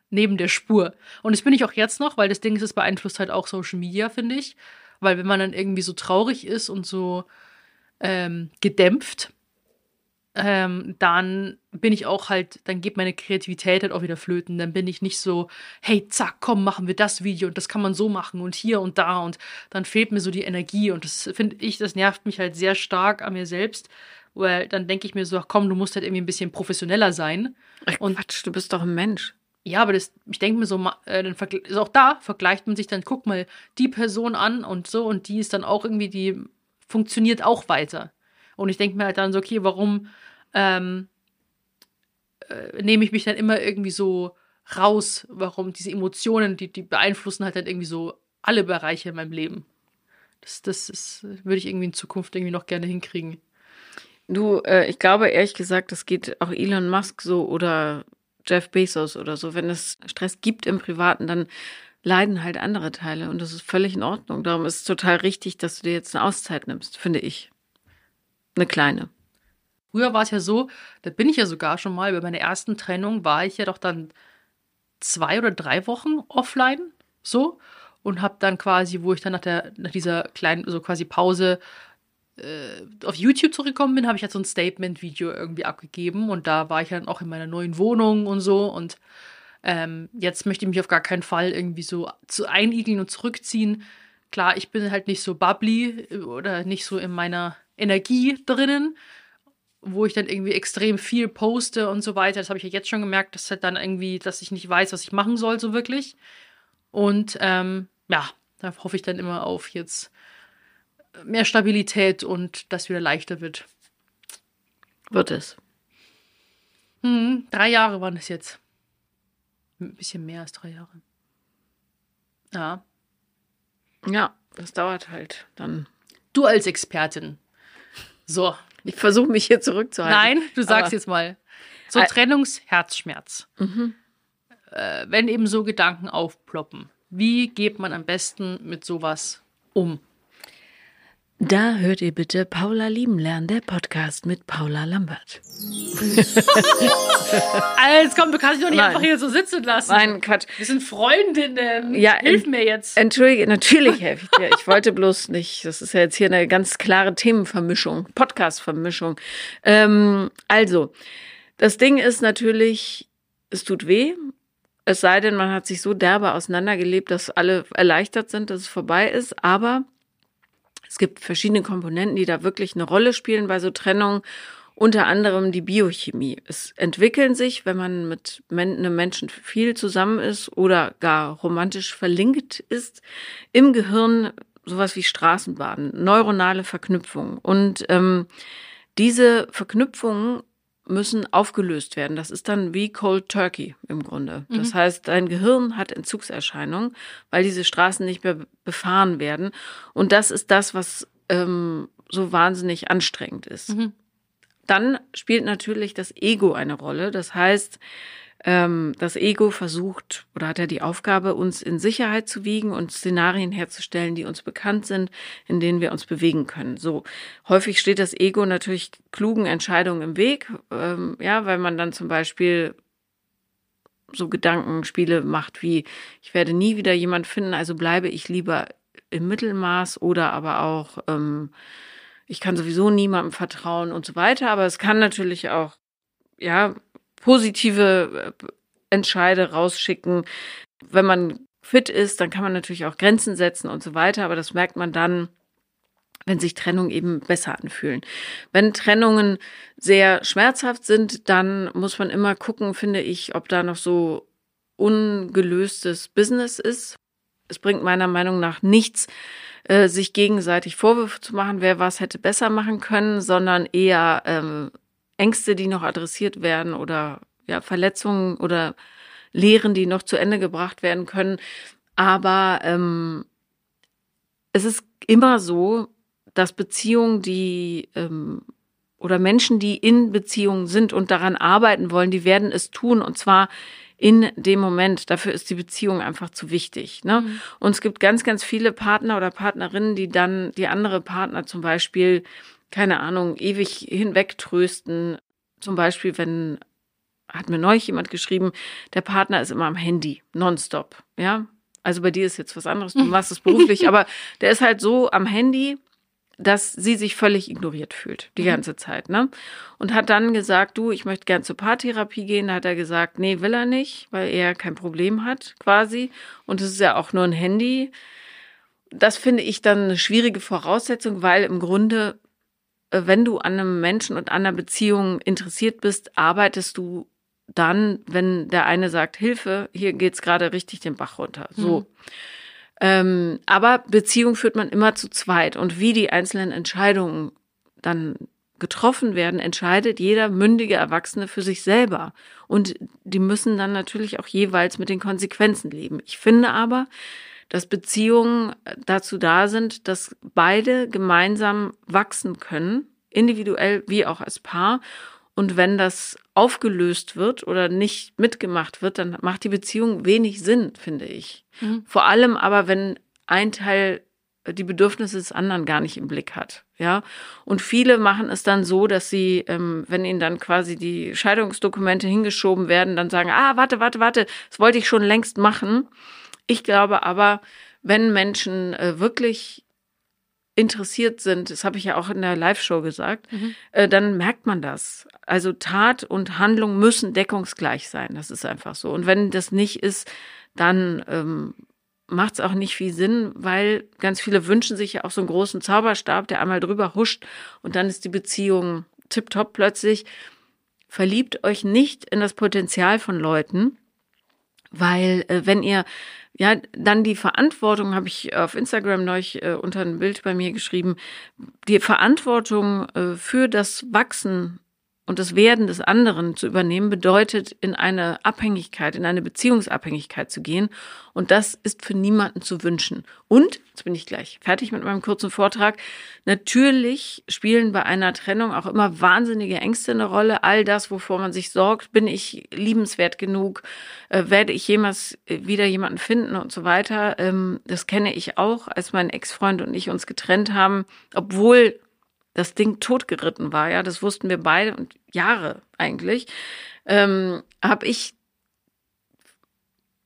neben der Spur. Und das bin ich auch jetzt noch, weil das Ding ist, es beeinflusst halt auch Social Media, finde ich. Weil wenn man dann irgendwie so traurig ist und so ähm, gedämpft, ähm, dann bin ich auch halt, dann geht meine Kreativität halt auch wieder flöten. Dann bin ich nicht so, hey, zack, komm, machen wir das Video und das kann man so machen und hier und da und dann fehlt mir so die Energie und das finde ich, das nervt mich halt sehr stark an mir selbst, Weil dann denke ich mir so, ach komm, du musst halt irgendwie ein bisschen professioneller sein. Ach, Und- Quatsch, du bist doch ein Mensch. Ja, aber das, ich denke mir so, äh, dann also auch da vergleicht man sich dann, guck mal, die Person an und so und die ist dann auch irgendwie, die funktioniert auch weiter. Und ich denke mir halt dann so, okay, warum ähm, äh, nehme ich mich dann immer irgendwie so raus? Warum diese Emotionen, die, die beeinflussen halt dann irgendwie so alle Bereiche in meinem Leben. Das, das ist, würde ich irgendwie in Zukunft irgendwie noch gerne hinkriegen. Du, äh, ich glaube ehrlich gesagt, das geht auch Elon Musk so oder Jeff Bezos oder so. Wenn es Stress gibt im Privaten, dann leiden halt andere Teile und das ist völlig in Ordnung. Darum ist es total richtig, dass du dir jetzt eine Auszeit nimmst, finde ich. Eine kleine. Früher war es ja so, da bin ich ja sogar schon mal, bei meiner ersten Trennung war ich ja doch dann zwei oder drei Wochen offline, so, und habe dann quasi, wo ich dann nach, der, nach dieser kleinen, so quasi Pause äh, auf YouTube zurückgekommen bin, habe ich halt so ein Statement-Video irgendwie abgegeben und da war ich dann auch in meiner neuen Wohnung und so und ähm, jetzt möchte ich mich auf gar keinen Fall irgendwie so zu einigeln und zurückziehen. Klar, ich bin halt nicht so bubbly äh, oder nicht so in meiner Energie drinnen, wo ich dann irgendwie extrem viel poste und so weiter. Das habe ich ja jetzt schon gemerkt, dass halt dann irgendwie, dass ich nicht weiß, was ich machen soll, so wirklich. Und ähm, ja, da hoffe ich dann immer auf jetzt mehr Stabilität und dass wieder leichter wird. Wird es. Hm, drei Jahre waren es jetzt. Ein bisschen mehr als drei Jahre. Ja. Ja, das dauert halt dann. Du als Expertin. So. Ich versuche mich hier zurückzuhalten. Nein, du sagst Aber- jetzt mal. So Trennungsherzschmerz. Mhm. Äh, wenn eben so Gedanken aufploppen. Wie geht man am besten mit sowas um? Da hört ihr bitte Paula lieben lernen, der Podcast mit Paula Lambert. Alles komm, du kannst dich doch nicht Nein. einfach hier so sitzen lassen. Nein, Quatsch. Wir sind Freundinnen. Ja, Hilf mir jetzt. Entschuldige, natürlich helfe ich dir. Ich wollte bloß nicht. Das ist ja jetzt hier eine ganz klare Themenvermischung, Podcast-Vermischung. Ähm, also, das Ding ist natürlich, es tut weh. Es sei denn, man hat sich so derbe auseinandergelebt, dass alle erleichtert sind, dass es vorbei ist. Aber es gibt verschiedene Komponenten, die da wirklich eine Rolle spielen bei so Trennungen. Unter anderem die Biochemie. Es entwickeln sich, wenn man mit einem Menschen viel zusammen ist oder gar romantisch verlinkt ist, im Gehirn sowas wie Straßenbahnen, neuronale Verknüpfungen. Und ähm, diese Verknüpfungen müssen aufgelöst werden. Das ist dann wie Cold Turkey im Grunde. Das heißt, dein Gehirn hat Entzugserscheinungen, weil diese Straßen nicht mehr befahren werden. Und das ist das, was ähm, so wahnsinnig anstrengend ist. Mhm. Dann spielt natürlich das Ego eine Rolle. Das heißt, ähm, das Ego versucht oder hat ja die Aufgabe, uns in Sicherheit zu wiegen und Szenarien herzustellen, die uns bekannt sind, in denen wir uns bewegen können. So häufig steht das Ego natürlich klugen Entscheidungen im Weg, ähm, ja, weil man dann zum Beispiel so Gedankenspiele macht wie, ich werde nie wieder jemand finden, also bleibe ich lieber im Mittelmaß oder aber auch, ähm, ich kann sowieso niemandem vertrauen und so weiter. Aber es kann natürlich auch, ja, positive äh, Entscheide rausschicken. Wenn man fit ist, dann kann man natürlich auch Grenzen setzen und so weiter. Aber das merkt man dann, wenn sich Trennungen eben besser anfühlen. Wenn Trennungen sehr schmerzhaft sind, dann muss man immer gucken, finde ich, ob da noch so ungelöstes Business ist. Es bringt meiner Meinung nach nichts, äh, sich gegenseitig Vorwürfe zu machen, wer was hätte besser machen können, sondern eher ähm, Ängste, die noch adressiert werden oder ja, Verletzungen oder Lehren, die noch zu Ende gebracht werden können. Aber ähm, es ist immer so, dass Beziehungen, die ähm, oder Menschen, die in Beziehungen sind und daran arbeiten wollen, die werden es tun und zwar in dem Moment. Dafür ist die Beziehung einfach zu wichtig. Ne? Und es gibt ganz, ganz viele Partner oder Partnerinnen, die dann die andere Partner zum Beispiel, keine Ahnung, ewig hinwegtrösten. Zum Beispiel, wenn, hat mir neulich jemand geschrieben, der Partner ist immer am Handy, nonstop. Ja, also bei dir ist jetzt was anderes, du machst es beruflich, aber der ist halt so am Handy, dass sie sich völlig ignoriert fühlt, die ganze Zeit, ne? Und hat dann gesagt, du, ich möchte gern zur Paartherapie gehen. Da hat er gesagt, nee, will er nicht, weil er kein Problem hat, quasi. Und es ist ja auch nur ein Handy. Das finde ich dann eine schwierige Voraussetzung, weil im Grunde wenn du an einem Menschen und an einer Beziehung interessiert bist, arbeitest du dann, wenn der eine sagt, Hilfe, hier geht's gerade richtig den Bach runter. So. Mhm. Ähm, aber Beziehung führt man immer zu zweit. Und wie die einzelnen Entscheidungen dann getroffen werden, entscheidet jeder mündige Erwachsene für sich selber. Und die müssen dann natürlich auch jeweils mit den Konsequenzen leben. Ich finde aber, dass Beziehungen dazu da sind, dass beide gemeinsam wachsen können, individuell wie auch als Paar. Und wenn das aufgelöst wird oder nicht mitgemacht wird, dann macht die Beziehung wenig Sinn, finde ich. Mhm. Vor allem aber, wenn ein Teil die Bedürfnisse des anderen gar nicht im Blick hat. Ja, und viele machen es dann so, dass sie, ähm, wenn ihnen dann quasi die Scheidungsdokumente hingeschoben werden, dann sagen, ah, warte, warte, warte, das wollte ich schon längst machen. Ich glaube aber, wenn Menschen äh, wirklich interessiert sind, das habe ich ja auch in der Live-Show gesagt, Mhm. äh, dann merkt man das. Also Tat und Handlung müssen deckungsgleich sein. Das ist einfach so. Und wenn das nicht ist, dann ähm, macht es auch nicht viel Sinn, weil ganz viele wünschen sich ja auch so einen großen Zauberstab, der einmal drüber huscht und dann ist die Beziehung tipptopp plötzlich. Verliebt euch nicht in das Potenzial von Leuten, weil äh, wenn ihr ja dann die Verantwortung habe ich auf Instagram neulich äh, unter ein Bild bei mir geschrieben, die Verantwortung äh, für das Wachsen und das Werden des anderen zu übernehmen, bedeutet, in eine Abhängigkeit, in eine Beziehungsabhängigkeit zu gehen. Und das ist für niemanden zu wünschen. Und, jetzt bin ich gleich fertig mit meinem kurzen Vortrag, natürlich spielen bei einer Trennung auch immer wahnsinnige Ängste eine Rolle. All das, wovor man sich sorgt, bin ich liebenswert genug, äh, werde ich jemals äh, wieder jemanden finden und so weiter. Ähm, das kenne ich auch, als mein Ex-Freund und ich uns getrennt haben, obwohl das Ding totgeritten war, ja, das wussten wir beide und Jahre eigentlich, ähm, habe ich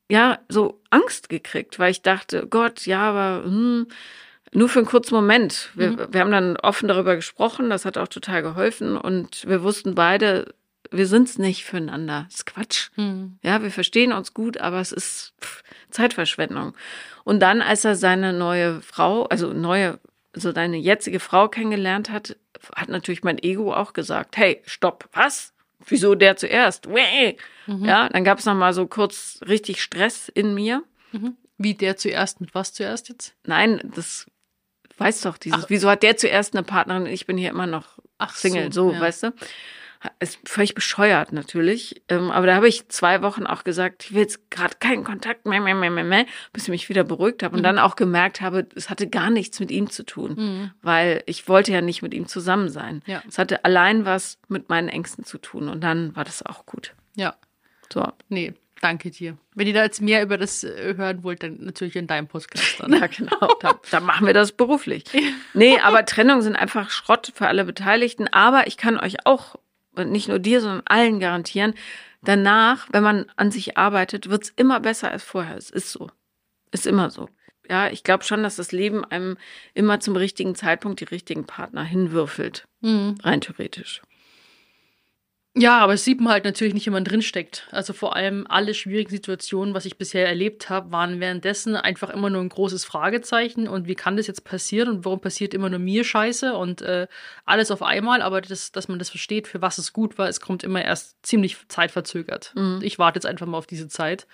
ja so Angst gekriegt, weil ich dachte, Gott, ja, aber hm, nur für einen kurzen Moment. Wir, Mhm. wir haben dann offen darüber gesprochen, das hat auch total geholfen und wir wussten beide, wir sind's nicht füreinander. Das ist Quatsch. Mhm. Ja, wir verstehen uns gut, aber es ist pff, Zeitverschwendung. Und dann, als er seine neue Frau, also neue, also seine jetzige Frau kennengelernt hat, hat natürlich mein Ego auch gesagt, hey, stopp, was? Wieso der zuerst? Mhm. Ja, dann gab es noch mal so kurz richtig Stress in mir. Mhm. Wie der zuerst, mit was zuerst jetzt? Nein, das weiß doch dieses. Wieso hat der zuerst eine Partnerin? Ich bin hier immer noch Ach Single, so, ja. weißt du? Ist völlig bescheuert natürlich. Ähm, aber da habe ich zwei Wochen auch gesagt, ich will jetzt gerade keinen Kontakt mehr, mehr, mehr, mehr, mehr, bis ich mich wieder beruhigt habe und Mhm. dann auch gemerkt habe, es hatte gar nichts mit ihm zu tun, Mhm. weil ich wollte ja nicht mit ihm zusammen sein. Ja. Es hatte allein was mit meinen Ängsten zu tun und dann war das auch gut. Ja, So. nee, danke dir. Wenn ihr da jetzt mehr über das äh, hören wollt, dann natürlich in deinem Podcast dann. Ja, genau. Da, da machen wir das beruflich. Nee, aber Trennungen sind einfach Schrott für alle Beteiligten. Aber ich kann euch auch, und nicht nur dir, sondern allen garantieren, danach, wenn man an sich arbeitet, wird's immer besser als vorher. Es ist so. Ist immer so. Ja, ich glaube schon, dass das Leben einem immer zum richtigen Zeitpunkt die richtigen Partner hinwürfelt. Mhm. Rein theoretisch. Ja, aber es sieht man halt natürlich nicht, wenn man drinsteckt. Also vor allem alle schwierigen Situationen, was ich bisher erlebt habe, waren währenddessen einfach immer nur ein großes Fragezeichen. Und wie kann das jetzt passieren und warum passiert immer nur mir Scheiße und äh, alles auf einmal? Aber das, dass man das versteht, für was es gut war, es kommt immer erst ziemlich zeitverzögert. Mhm. Ich warte jetzt einfach mal auf diese Zeit.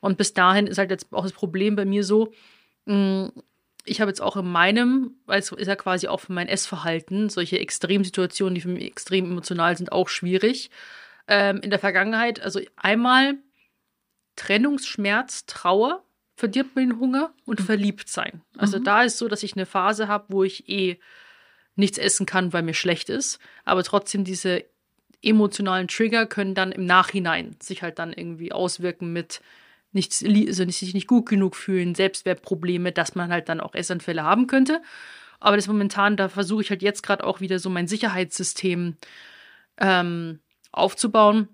Und bis dahin ist halt jetzt auch das Problem bei mir so, mh, ich habe jetzt auch in meinem, also ist ja quasi auch für mein Essverhalten, solche Extremsituationen, die für mich extrem emotional sind, auch schwierig. Ähm, in der Vergangenheit, also einmal Trennungsschmerz, Trauer verdirbt mir den Hunger und verliebt sein. Also Mhm. da ist so, dass ich eine Phase habe, wo ich eh nichts essen kann, weil mir schlecht ist, aber trotzdem diese emotionalen Trigger können dann im Nachhinein sich halt dann irgendwie auswirken mit also nicht- sich nicht gut genug fühlen, Selbstwertprobleme, dass man halt dann auch Essanfälle haben könnte. Aber das momentan, da versuche ich halt jetzt gerade auch wieder so mein Sicherheitssystem ähm, aufzubauen.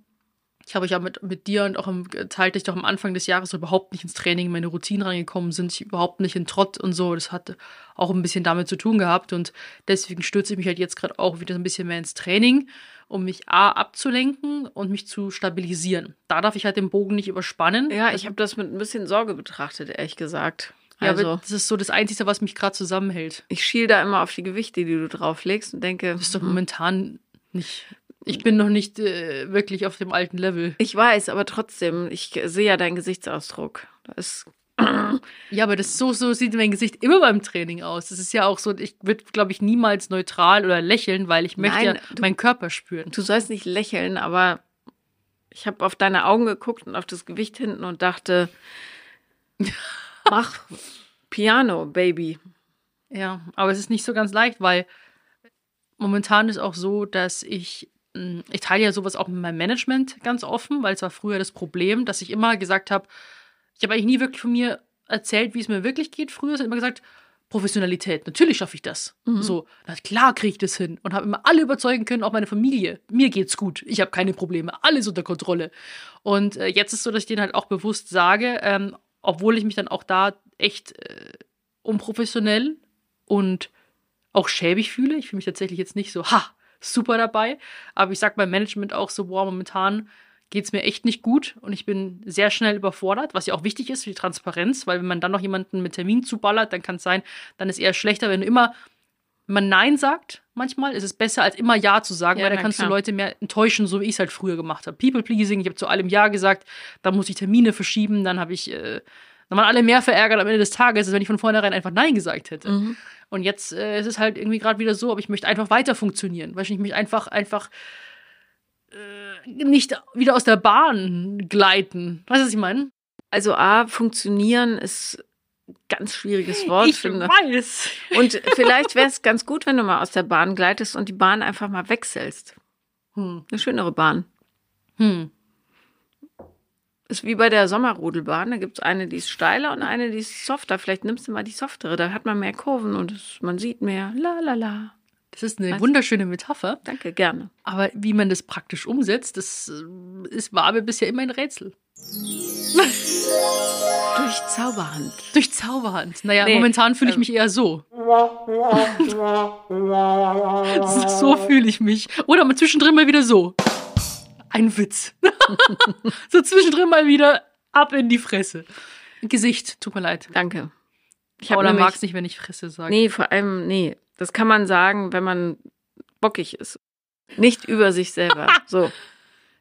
Ich habe ja mit, mit dir und auch im, teilte ich doch am Anfang des Jahres überhaupt nicht ins Training, meine Routinen reingekommen sind, ich überhaupt nicht in Trott und so. Das hat auch ein bisschen damit zu tun gehabt und deswegen stürze ich mich halt jetzt gerade auch wieder so ein bisschen mehr ins Training, um mich A abzulenken und mich zu stabilisieren. Da darf ich halt den Bogen nicht überspannen. Ja, ich habe das mit ein bisschen Sorge betrachtet, ehrlich gesagt. Ja, Also das ist so das Einzige, was mich gerade zusammenhält. ich schiel da immer auf die Gewichte, die du drauflegst und denke, Das ist doch momentan nicht. Ich bin noch nicht äh, wirklich auf dem alten Level. ich weiß, aber trotzdem, ich sehe ja deinen Gesichtsausdruck. Da ist Ja, aber das so, so sieht mein Gesicht immer beim Training aus. Das ist ja auch so, ich würde, glaube ich, niemals neutral oder lächeln, weil ich möchte Nein, ja du- meinen Körper spüren. Du sollst nicht lächeln, aber ich habe auf deine Augen geguckt und auf das Gewicht hinten und dachte, mach Piano, Baby. Ja, aber es ist nicht so ganz leicht, weil momentan ist auch so, dass ich, mh, ich teile ja sowas auch mit meinem Management ganz offen, weil es war früher das Problem, dass ich immer gesagt habe, ich habe eigentlich nie wirklich von mir erzählt, wie es mir wirklich geht. Früher ist immer gesagt, Professionalität, natürlich schaffe ich das. So, na klar kriege ich das hin und habe immer alle überzeugen können, auch meine Familie. Mir geht's gut, ich habe keine Probleme, alles unter Kontrolle. Und äh, jetzt ist so, dass ich denen halt auch bewusst sage, ähm, obwohl ich mich dann auch da echt äh, unprofessionell und auch schäbig fühle. Ich fühle mich tatsächlich jetzt nicht so, ha, super dabei. Aber ich sag beim Management auch so, boah, momentan geht's mir echt nicht gut und ich bin sehr schnell überfordert, was ja auch wichtig ist für die Transparenz, weil wenn man dann noch jemanden mit Termin zuballert, dann kann es sein, dann ist eher schlechter, wenn du immer wenn man Nein sagt, manchmal ist es besser, als immer Ja zu sagen, Ja, weil da na kannst klar. du Leute mehr enttäuschen, so wie ich es halt früher gemacht habe. People-pleasing, ich habe zu allem Ja gesagt, dann muss ich Termine verschieben, dann habe ich, äh, dann waren alle mehr verärgert am Ende des Tages, als wenn ich von vornherein einfach Nein gesagt hätte. Mhm. Und jetzt äh, ist es halt irgendwie gerade wieder so, aber ich möchte einfach weiter funktionieren, weil ich mich einfach, einfach äh, nicht wieder aus der Bahn gleiten. Weißt du, was ich meine? Also A, funktionieren ist ein ganz schwieriges Wort. ich finde. weiß. Und vielleicht wäre es ganz gut, wenn du mal aus der Bahn gleitest und die Bahn einfach mal wechselst. Hm. Eine schönere Bahn. Hm. Ist wie bei der Sommerrodelbahn. Da gibt es eine, die ist steiler und eine, die ist softer. Vielleicht nimmst du mal die softere. Da hat man mehr Kurven und es, man sieht mehr. La la la. Das ist eine Was? wunderschöne Metapher. Danke, gerne. Aber wie man das praktisch umsetzt, das äh, ist, war mir bisher immer ein Rätsel. Durch Zauberhand. Durch Zauberhand. Naja, Nee, momentan fühle ich ähm. mich eher so. so fühle ich mich. Oder mal zwischendrin mal wieder so. Ein Witz. so zwischendrin mal wieder ab in die Fresse. Gesicht, tut mir leid. Danke. Ich Paula mag es nicht, wenn ich Fresse sage. Nee, vor allem, nee. Das kann man sagen, wenn man bockig ist. Nicht über sich selber. So,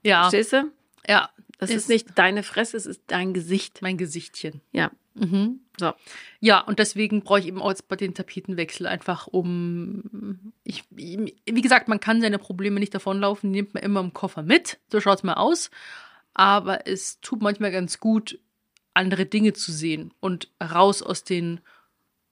ja, verstehst du? ja, Das Ist- ist nicht deine Fresse, es ist dein Gesicht. mein Gesichtchen. Ja. Mhm. So. Ja, und deswegen brauche ich eben auch jetzt den Tapetenwechsel einfach um. Ich, wie gesagt, man kann seine Probleme nicht davonlaufen, nimmt man immer im Koffer mit. So schaut's mal aus. Aber es tut manchmal ganz gut, andere Dinge zu sehen und raus aus den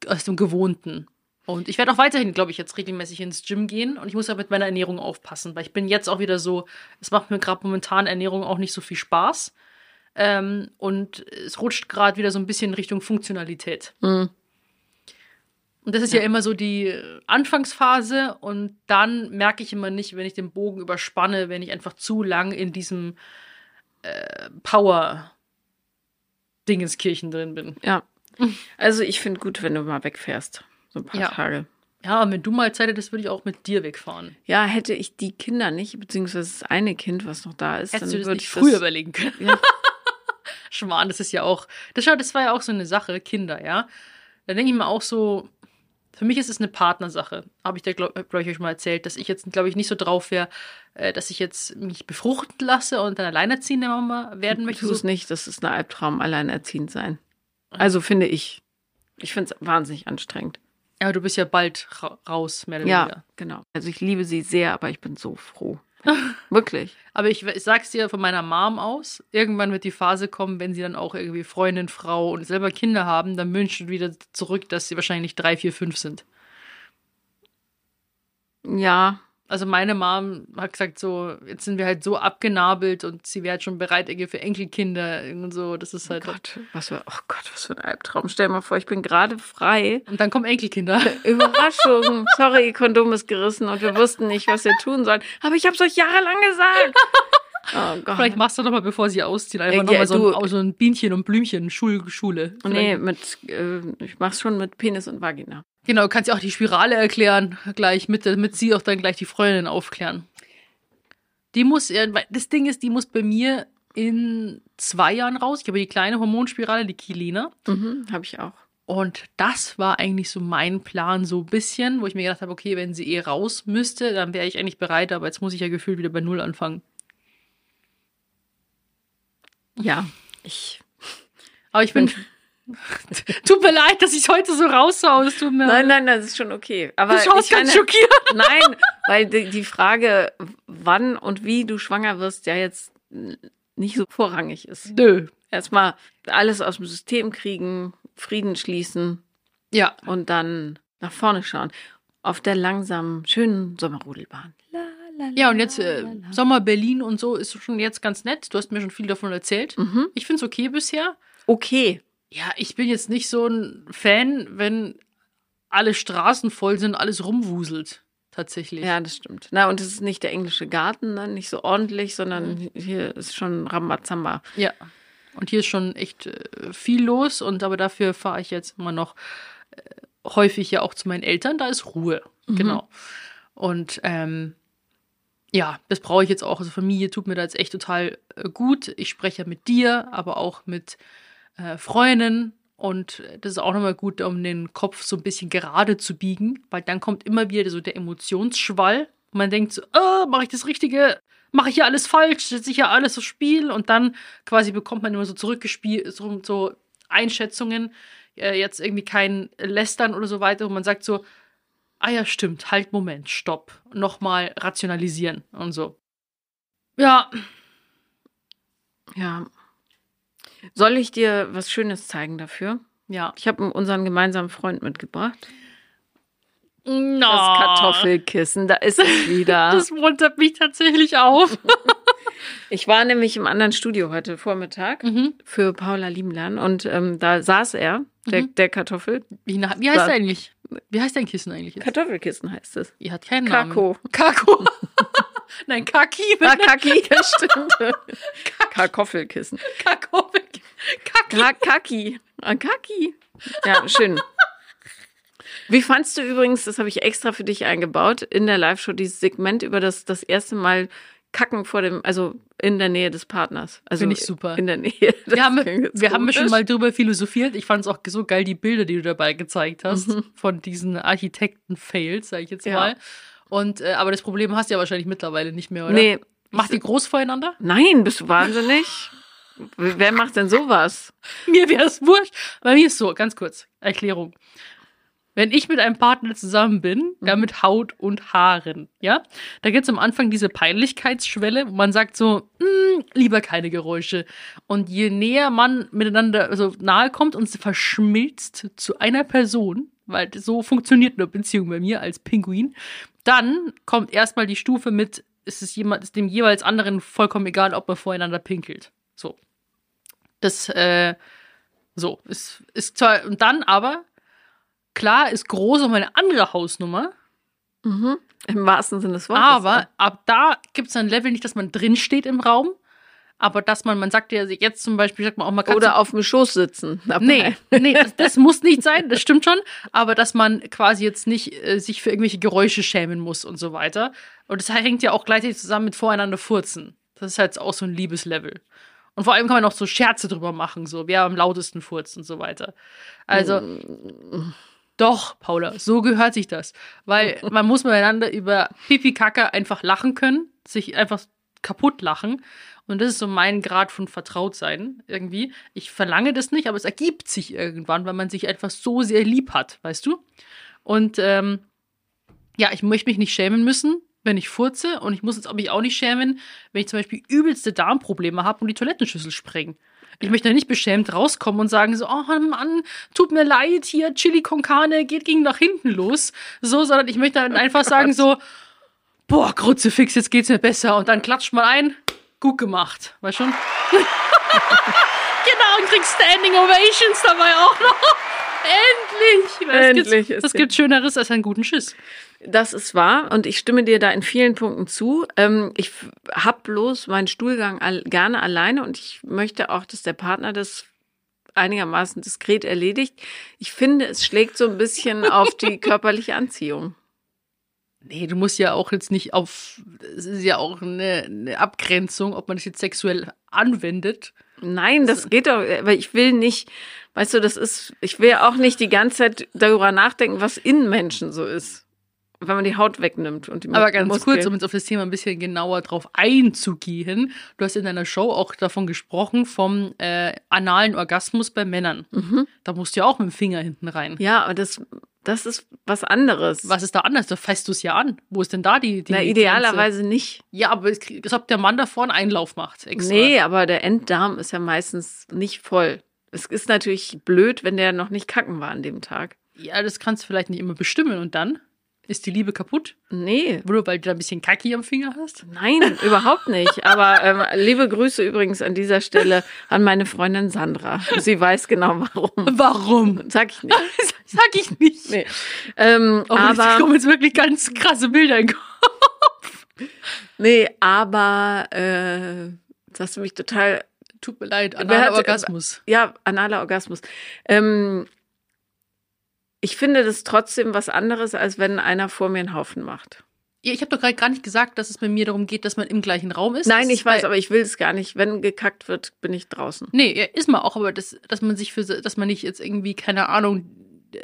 aus dem Gewohnten. Und ich werde auch weiterhin, glaube ich, jetzt regelmäßig ins Gym gehen und ich muss ja mit meiner Ernährung aufpassen, weil ich bin jetzt auch wieder so, es macht mir gerade momentan Ernährung auch nicht so viel Spaß. Ähm, und es rutscht gerade wieder so ein bisschen in Richtung Funktionalität. Mhm. Und das ist ja. immer so die äh, Anfangsphase und dann merke ich immer nicht, wenn ich den Bogen überspanne, wenn ich einfach zu lang in diesem äh, Power Dingenskirchen drin bin. Ja. Also ich finde gut, wenn du mal wegfährst. So ein paar Ja. Tage. Ja, und wenn du mal Zeit hättest, würde ich auch mit dir wegfahren. Ja, hätte ich die Kinder nicht, beziehungsweise das eine Kind, was noch da ist, Hättest du das würde ich früher überlegen können. Ja. Schmarrn, das ist ja auch. Das, war ja auch so eine Sache, Kinder, ja. Da denke ich mir auch so, für mich ist es eine Partnersache. Habe ich da, glaube glaub ich, euch mal erzählt, dass ich jetzt, glaube ich, nicht so drauf wäre, äh, dass ich jetzt mich befruchten lasse und dann alleinerziehende Mama werden möchte. Tu es So, nicht, das ist ein Albtraum, alleinerziehend sein. Also finde ich. Ich finde es wahnsinnig anstrengend. Aber du bist ja bald ra raus, mehr oder Ja, weniger. genau. Also ich liebe sie sehr, aber ich bin so froh. Wirklich. Aber ich, ich sag's dir von meiner Mom aus, irgendwann wird die Phase kommen, wenn sie dann auch irgendwie Freundin, Frau und selber Kinder haben, dann wünschen wieder zurück, dass sie wahrscheinlich drei, vier, fünf sind. Ja, Also meine Mom hat gesagt, so, jetzt sind wir halt so abgenabelt und sie wäre halt schon bereit irgendwie für Enkelkinder und so. Das ist oh halt. Gott, was für, oh Gott, was für ein Albtraum. Stell dir mal vor, ich bin gerade frei. Und dann kommen Enkelkinder. Überraschung. Sorry, Kondom ist gerissen und wir wussten nicht, was wir tun sollen. Aber ich habe es euch jahrelang gesagt. Oh Gott. Vielleicht machst du noch mal, bevor sie ausziehen, einfach Ja, noch mal so, ein, so ein Bienchen und Blümchen, Schul, Schule. Nee, Vielleicht- mit, äh, ich mach's schon mit Penis und Vagina. Genau, du kannst ja auch die Spirale erklären, gleich, mit, damit sie auch dann gleich die Freundin aufklären. Die muss, ja, weil das Ding ist, die muss bei mir in zwei Jahren raus. Ich habe die kleine Hormonspirale, die Kilina. Mhm, habe ich auch. Und das war eigentlich so mein Plan, so ein bisschen, wo ich mir gedacht habe, okay, wenn sie eh raus müsste, dann wäre ich eigentlich bereit, aber jetzt muss ich ja gefühlt wieder bei Null anfangen. Ja, ich. Aber ich bin. tut mir leid, dass ich heute so raushau. Es tut mir Nein, nein, das ist schon okay. Aber Du schaust ich ganz meine- schockiert. Nein, weil die, die Frage, wann und wie du schwanger wirst, ja jetzt nicht so vorrangig ist. Nö. Erstmal alles aus dem System kriegen, Frieden schließen Ja. und dann nach vorne schauen. Auf der langsamen, schönen Sommerrodelbahn. La, la, Ja, und jetzt äh, la, la. Sommer Berlin und so ist schon jetzt ganz nett. Du hast mir schon viel davon erzählt. Mhm. Ich finde es okay bisher. Okay. Ja, ich bin jetzt nicht so ein Fan, wenn alle Straßen voll sind, alles rumwuselt. Tatsächlich. Ja, das stimmt. Na, und es ist nicht der englische Garten, ne? nicht so ordentlich, sondern hier ist schon Rambazamba. Ja. Und hier ist schon echt äh, viel los und aber dafür fahre ich jetzt immer noch äh, häufig ja auch zu meinen Eltern. Da ist Ruhe. Genau. Und ähm, ja, das brauche ich jetzt auch. Also Familie tut mir da jetzt echt total äh, gut. Ich spreche ja mit dir, aber auch mit äh, Freunden. Und das ist auch nochmal gut, um den Kopf so ein bisschen gerade zu biegen, weil dann kommt immer wieder so der Emotionsschwall. Und man denkt so, oh, mache ich das Richtige? Mache ich hier alles falsch? Setze ich hier alles aufs Spiel? Und dann quasi bekommt man immer so zurückgespielt, so, so Einschätzungen, äh, jetzt irgendwie kein Lästern oder so weiter. Und man sagt so, ah ja, stimmt, halt, Moment, stopp. Nochmal rationalisieren und so. Ja, Ja. Soll ich dir was Schönes zeigen dafür? ja. Ich habe unseren gemeinsamen Freund mitgebracht. No. Das Kartoffelkissen, da ist es wieder. Das muntert mich tatsächlich auf. ich war nämlich im anderen Studio heute Vormittag mhm. für Paula Liebenlern und ähm, da saß er, der, Mhm. der Kartoffel. wie, na- wie heißt er eigentlich? Wie heißt dein Kissen eigentlich? Jetzt? Kartoffelkissen heißt es. Ihr hat keinen Kako. Namen. Kako. Nein, Kaki. Ah, Kaki, das stimmt. Kartoffelkissen. Kako. Kaki. Ka Kaki. Ah, Kaki. Ja, schön. Wie fandst du übrigens, das habe ich extra für dich eingebaut, in der Live-Show dieses Segment über das, das erste Mal Kacken vor dem, also in der Nähe des Partners. Also Finde ich super. In der Nähe. Wir haben, wir haben schon mal drüber philosophiert. Ich fand es auch so geil, die Bilder, die du dabei gezeigt hast, von diesen Architekten-Fails, sage ich jetzt Ja. mal. Und, äh, aber das Problem hast du ja wahrscheinlich mittlerweile nicht mehr, oder? Nee. Macht die groß voreinander? Nein, bist du wahnsinnig? Wer macht denn sowas? Mir wäre es wurscht. Bei mir ist so, ganz kurz, Erklärung. Wenn ich mit einem Partner zusammen bin, dann mit Haut und Haaren, ja, da gibt es am Anfang diese Peinlichkeitsschwelle, wo man sagt so, "Mm, lieber keine Geräusche. Und je näher man miteinander so nahe kommt und verschmilzt zu einer Person, weil so funktioniert eine Beziehung bei mir als Pinguin, dann kommt erstmal die Stufe mit, ist es jemand, ist dem jeweils anderen vollkommen egal, ob man voreinander pinkelt. So. Das, äh, so, ist, ist zwar, und dann aber, klar, ist groß um eine andere Hausnummer, Mhm. Im wahrsten Sinne des Wortes. aber ab da gibt es ein Level nicht, dass man drin steht im Raum, aber dass man, man sagt ja jetzt zum Beispiel, sagt man auch mal, kannst Oder auf dem Schoß sitzen. dabei. Nee, nee, das, das muss nicht sein, das stimmt schon, aber dass man quasi jetzt nicht äh, sich für irgendwelche Geräusche schämen muss und so weiter. Und das hängt ja auch gleichzeitig zusammen mit voreinander furzen. Das ist halt auch so ein Liebeslevel. Und vor allem kann man auch so Scherze drüber machen, so wer am lautesten furzt und so weiter. Also, doch, Paula, so gehört sich das. Weil man muss miteinander über Pipi Kacke einfach lachen können, sich einfach kaputt lachen. Und das ist so mein Grad von Vertrautsein irgendwie. Ich verlange das nicht, aber es ergibt sich irgendwann, weil man sich einfach so sehr lieb hat, weißt du? Und ähm, ja, ich möchte mich nicht schämen müssen, wenn ich furze. Und ich muss jetzt mich auch nicht schämen, wenn ich zum Beispiel übelste Darmprobleme habe und die Toilettenschüssel sprengen. Ich möchte nicht beschämt rauskommen und sagen so, oh Mann, tut mir leid, hier Chili con Carne geht gegen nach hinten los. So, sondern ich möchte dann einfach sagen so, boah, Kruzifix, jetzt geht's mir besser. Und dann klatscht man ein, gut gemacht. Weißt schon? genau, und kriegst Standing Ovations dabei auch noch. Endlich! Endlich, Es gibt, es gibt Schöneres als einen guten Schiss. Das ist wahr und ich stimme dir da in vielen Punkten zu. Ähm, ich habe bloß meinen Stuhlgang gerne alleine und ich möchte auch, dass der Partner das einigermaßen diskret erledigt. Ich finde, es schlägt so ein bisschen auf die körperliche Anziehung. Nee, du musst ja auch jetzt nicht auf. Es ist ja auch eine, eine Abgrenzung, ob man das jetzt sexuell anwendet Nein, das geht doch, aber ich will nicht, weißt du, das ist, ich will auch nicht die ganze Zeit darüber nachdenken, was in Menschen so ist. Wenn man die Haut wegnimmt und die Aber ganz Muskeln. kurz, um jetzt auf das Thema ein bisschen genauer drauf einzugehen. Du hast in deiner Show auch davon gesprochen, vom äh, analen Orgasmus bei Männern. Da musst du ja auch mit dem Finger hinten rein. Ja, aber das, das ist was anderes. Was ist da anders? Da fasst du es ja an. Wo ist denn da die, die Na, Grenze? idealerweise nicht. Ja, aber es, als ob der Mann davor einen Einlauf macht. Extra. Nee, aber der Enddarm ist ja meistens nicht voll. Es ist natürlich blöd, wenn der noch nicht kacken war an dem Tag. Ja, das kannst du vielleicht nicht immer bestimmen. Und dann ist die Liebe kaputt. Nee, Nur weil du da ein bisschen Kacki am Finger hast. nein, überhaupt nicht. Aber ähm, liebe Grüße übrigens an dieser Stelle an meine Freundin Sandra. Sie weiß genau warum. Warum? Sag ich nicht. Sag ich nicht. Nee. Ähm, Oh, aber aber kommen jetzt wirklich ganz krasse Bilder in den Kopf. nee, aber äh, jetzt hast du mich total Tut mir leid, analer Orgasmus. ja analer Orgasmus. Ähm, ich finde das trotzdem was anderes, als wenn einer vor mir einen Haufen macht. Ja, ich habe doch gerade gar nicht gesagt, dass es bei mir darum geht, dass man im gleichen Raum ist. Nein, Das ich ist weiß, aber ich will es gar nicht. Wenn gekackt wird, bin ich draußen. Nee, ist man auch, aber das, dass man sich für, dass man nicht jetzt irgendwie, keine Ahnung,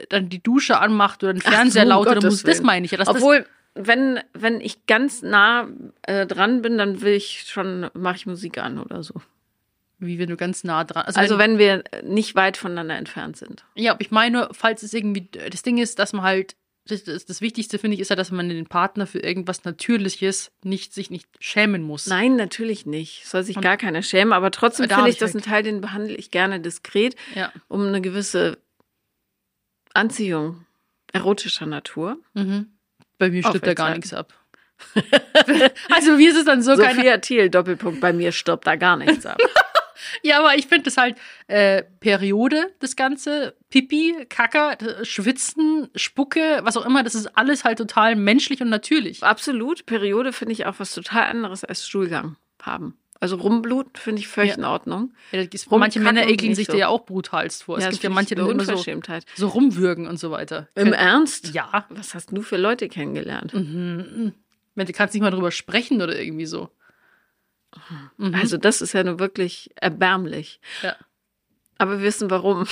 dann die Dusche anmacht oder den Fernseher so, laut oder muss, das meine ich ja. Dass das, Obwohl, wenn, wenn ich ganz nah äh, dran bin, dann will ich schon, mache ich Musik an oder so. Wie wenn du ganz nah dran. Also wenn wir nicht weit voneinander entfernt sind. Ja, aber ich meine, falls es irgendwie, das Ding ist, dass man halt, das, das, das Wichtigste finde ich, ist ja, dass man den Partner für irgendwas Natürliches nicht, sich nicht schämen muss. Nein, natürlich nicht. Soll sich Und- gar keiner schämen, aber trotzdem Da finde ich ich das ein Teil, den behandle ich gerne diskret, Ja. um eine gewisse Anziehung erotischer Natur. Mhm. Bei mir stirbt da gar nichts ab. also mir ist es dann so, keine Sophia Thiel, Doppelpunkt, bei mir stirbt da gar nichts ab. Ja, aber ich finde das halt äh, Periode, das Ganze, Pipi, Kacker, Schwitzen, Spucke, was auch immer, das ist alles halt total menschlich und natürlich. Absolut. Periode finde ich auch was total anderes als Stuhlgang haben. Also Rumblut finde ich völlig Ja. in Ordnung. Ja, manche Männer ekeln sich so. da ja auch brutalst vor. Es das gibt ja manche, die immer so, so rumwürgen und so weiter. Im Wenn- Ernst? Ja. Was hast du für Leute kennengelernt? Mhm. Wenn du kannst nicht mal drüber sprechen oder irgendwie so. Mhm. Also das ist ja nur wirklich erbärmlich. Ja. Aber wir wissen warum.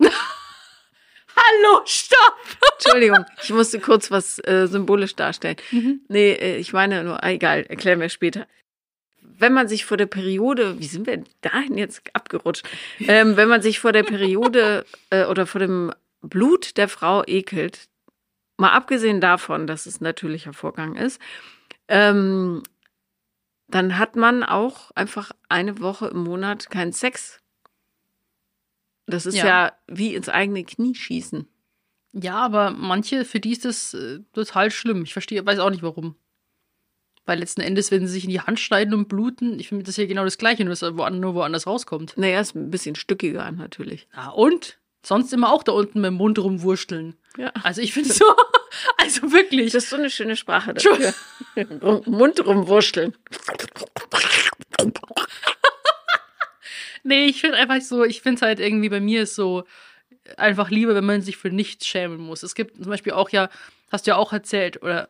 Hallo, stopp! Entschuldigung, ich musste kurz was äh, symbolisch darstellen. Mhm. Nee, äh, ich meine nur, ah, egal, erklären wir später. Wenn man sich vor der Periode, wie sind wir dahin jetzt abgerutscht? Ähm, wenn man sich vor der Periode äh, oder vor dem Blut der Frau ekelt, mal abgesehen davon, dass es ein natürlicher Vorgang ist, ähm, dann hat man auch einfach eine Woche im Monat keinen Sex. Das ist ja, Ja. wie ins eigene Knie schießen. Ja, aber manche, für die ist das äh, total schlimm. Ich verstehe, weiß auch nicht warum. Weil letzten Endes, wenn sie sich in die Hand schneiden und bluten, ich finde das hier genau das Gleiche, nur dass er woan- nur woanders rauskommt. Naja, ist ein bisschen stückiger natürlich. Ja, und? Sonst immer auch da unten mit dem Mund rumwurschteln. Ja. Also ich finde so, also wirklich. Das ist so eine schöne Sprache dafür. Mund rumwurschteln. Nee, ich finde einfach so, ich finde es halt irgendwie bei mir ist so einfach lieber, wenn man sich für nichts schämen muss. Es gibt zum Beispiel auch ja, hast du ja auch erzählt, oder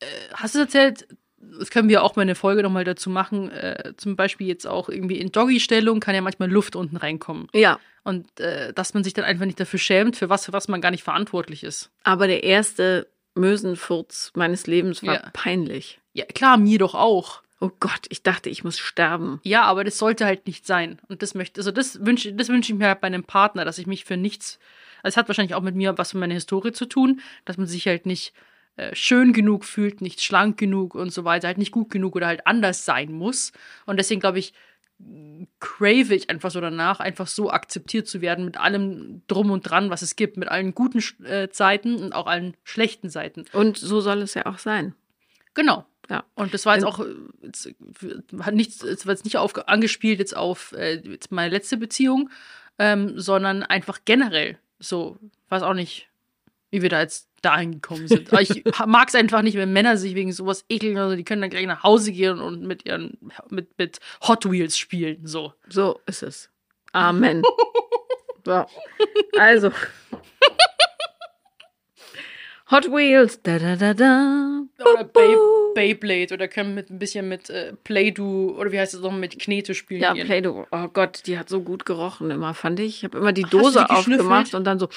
äh, hast du erzählt, das können wir auch mal eine Folge nochmal dazu machen, äh, zum Beispiel jetzt auch irgendwie in Doggy-Stellung kann ja manchmal Luft unten reinkommen. Ja, Und äh, dass man sich dann einfach nicht dafür schämt, für was, für was man gar nicht verantwortlich ist. aber der erste Mösenfurz meines Lebens war Ja. peinlich. Ja, klar, mir doch auch. Oh Gott, ich dachte, ich muss sterben. Ja, aber das sollte halt nicht sein. Und das möchte, also das wünsche das wünsche ich mir halt bei einem Partner, dass ich mich für nichts. Also es hat wahrscheinlich auch mit mir was mit meiner Historie zu tun, dass man sich halt nicht schön genug fühlt, nicht schlank genug und so weiter, halt nicht gut genug oder halt anders sein muss. Und deswegen glaube ich, crave ich einfach so danach, einfach so akzeptiert zu werden mit allem drum und dran, was es gibt, mit allen guten äh, Seiten und auch allen schlechten Seiten. Und so soll es ja auch sein. Genau. Ja. Und das war jetzt auch, äh, jetzt, hat nichts, es war jetzt nicht auf, angespielt jetzt auf äh, jetzt meine letzte Beziehung, ähm, sondern einfach generell so, weiß auch nicht, wie wir da jetzt dahin gekommen sind. Aber ich mag es einfach nicht, wenn Männer sich wegen sowas ekeln oder so, die können dann gleich nach Hause gehen und mit ihren, mit, mit Hot Wheels spielen, so. So ist es. Amen. so. Also. Hot Wheels. Da, da, da, da. Oder Bey Beyblade oder können mit ein bisschen mit äh, Play-Doh oder wie heißt es noch mit Knete spielen. Ja, gehen. Play-Doh. Oh Gott, die hat so gut gerochen immer, fand ich. Ich habe immer die Dose die aufgemacht und dann so.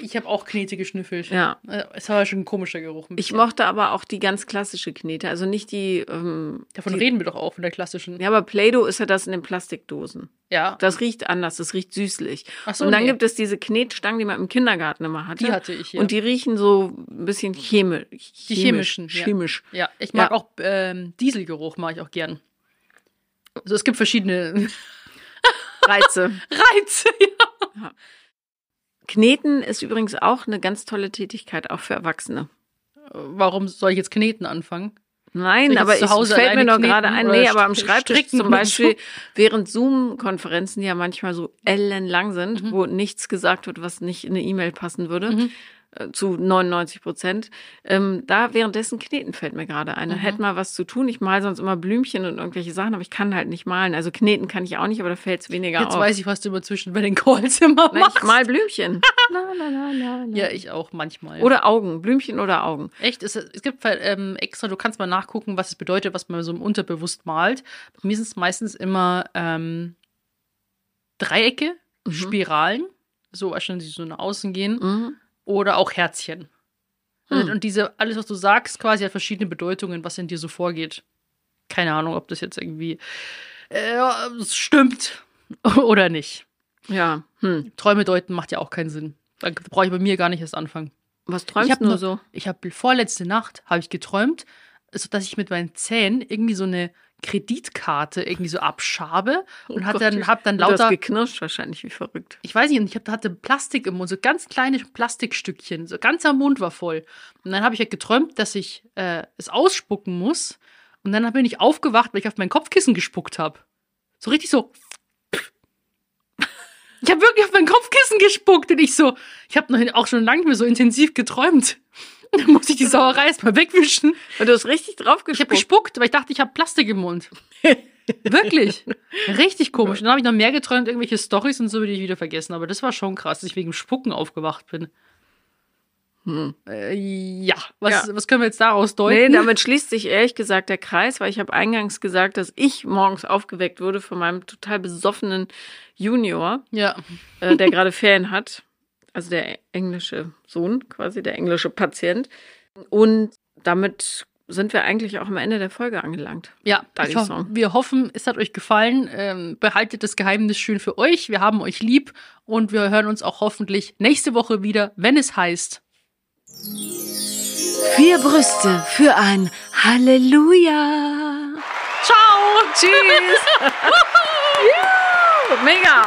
Ich habe auch Knete geschnüffelt. Ja. Äh, Es war schon ein komischer Geruch. ein Ich mochte aber auch die ganz klassische Knete, also nicht die. Ähm, Davon die, reden wir doch auch von der klassischen. Ja, aber Play-Doh ist ja das in den Plastikdosen. Ja, Das riecht anders, das riecht süßlich. Ach so, und dann nee. gibt es diese Knetstangen, die man im Kindergarten immer hatte. Die hatte ich, ja. Und die riechen so ein bisschen chemisch. Die chemischen, ja. Chemisch. ja. Ich mag Ja. auch ähm, Dieselgeruch, mag ich auch gern. Also es gibt verschiedene Reize. Reize. Ja. Kneten ist übrigens auch eine ganz tolle Tätigkeit, auch für Erwachsene. Warum soll ich jetzt Kneten anfangen? Nein, aber jetzt es fällt mir nur gerade ein, nee, aber am Schreibtisch zum Beispiel, während Zoom-Konferenzen, die ja manchmal so ellenlang sind, Mhm. wo nichts gesagt wird, was nicht in eine E-Mail passen würde, äh, zu 99 Prozent, ähm, da währenddessen kneten fällt mir gerade ein. Mhm. hätte mal was zu tun. Ich mal sonst immer Blümchen und irgendwelche Sachen, aber ich kann halt nicht malen. Also kneten kann ich auch nicht, aber da fällt es weniger Jetzt auf. weiß ich, was du immer zwischen bei den Calls immer Na, machst. ich mal Blümchen. la, la, la, la. Ja, ich auch manchmal. Oder Augen, Blümchen oder Augen. Echt, es, es gibt ähm, extra, du kannst mal nachgucken, was es bedeutet, was man so im Unterbewusst malt. Bei mir sind es meistens immer ähm, Dreiecke, Mhm. Spiralen, so wahrscheinlich die so nach außen gehen, Mhm. oder auch Herzchen. Hm. Und diese, alles, was du sagst, quasi hat verschiedene Bedeutungen, was in dir so vorgeht. Keine Ahnung, ob das jetzt irgendwie äh, stimmt oder nicht. Ja, hm. Träume deuten macht ja auch keinen Sinn. Da brauche ich bei mir gar nicht erst anfangen. Was Ich träumst hab du nur so? Ich habe vorletzte Nacht habe ich geträumt, so dass ich mit meinen Zähnen irgendwie so eine Kreditkarte irgendwie so abschabe und hat Gott, dann hab dann Du hast lauter geknirscht wahrscheinlich, wie verrückt. ich weiß nicht, und ich hab, hatte Plastik im Mund, so ganz kleine Plastikstückchen, so ganzer Mund war voll. Und dann habe ich halt geträumt, dass ich äh, es ausspucken muss. Und dann bin ich aufgewacht, weil ich auf mein Kopfkissen gespuckt habe. So richtig so. Ich habe wirklich auf mein Kopfkissen gespuckt und ich so, ich habe noch auch schon lange nicht mehr so intensiv geträumt. Und dann muss ich die Sauerei erstmal wegwischen. Und du hast richtig drauf Ich habe gespuckt. gespuckt, weil ich dachte, ich habe Plastik im Mund. Wirklich. Richtig komisch. Und dann habe ich noch mehr geträumt, irgendwelche Stories und so, die ich wieder vergessen. Aber das war schon krass, dass ich wegen Spucken aufgewacht bin. Äh, ja. Was, Ja. was können wir jetzt daraus Nee, deuten? damit schließt sich ehrlich gesagt der Kreis, weil ich habe eingangs gesagt, dass ich morgens aufgeweckt wurde von meinem total besoffenen Junior, ja. äh, der gerade Ferien hat. Also der englische Sohn, quasi der englische Patient. Und damit sind wir eigentlich auch am Ende der Folge angelangt. Ja, ho wir hoffen, es hat euch gefallen. Ähm, behaltet das Geheimnis schön für euch. Wir haben euch lieb und wir hören uns auch hoffentlich nächste Woche wieder, wenn es heißt. Vier Brüste für ein Halleluja. Ciao! Tschüss. Juhu, Mega.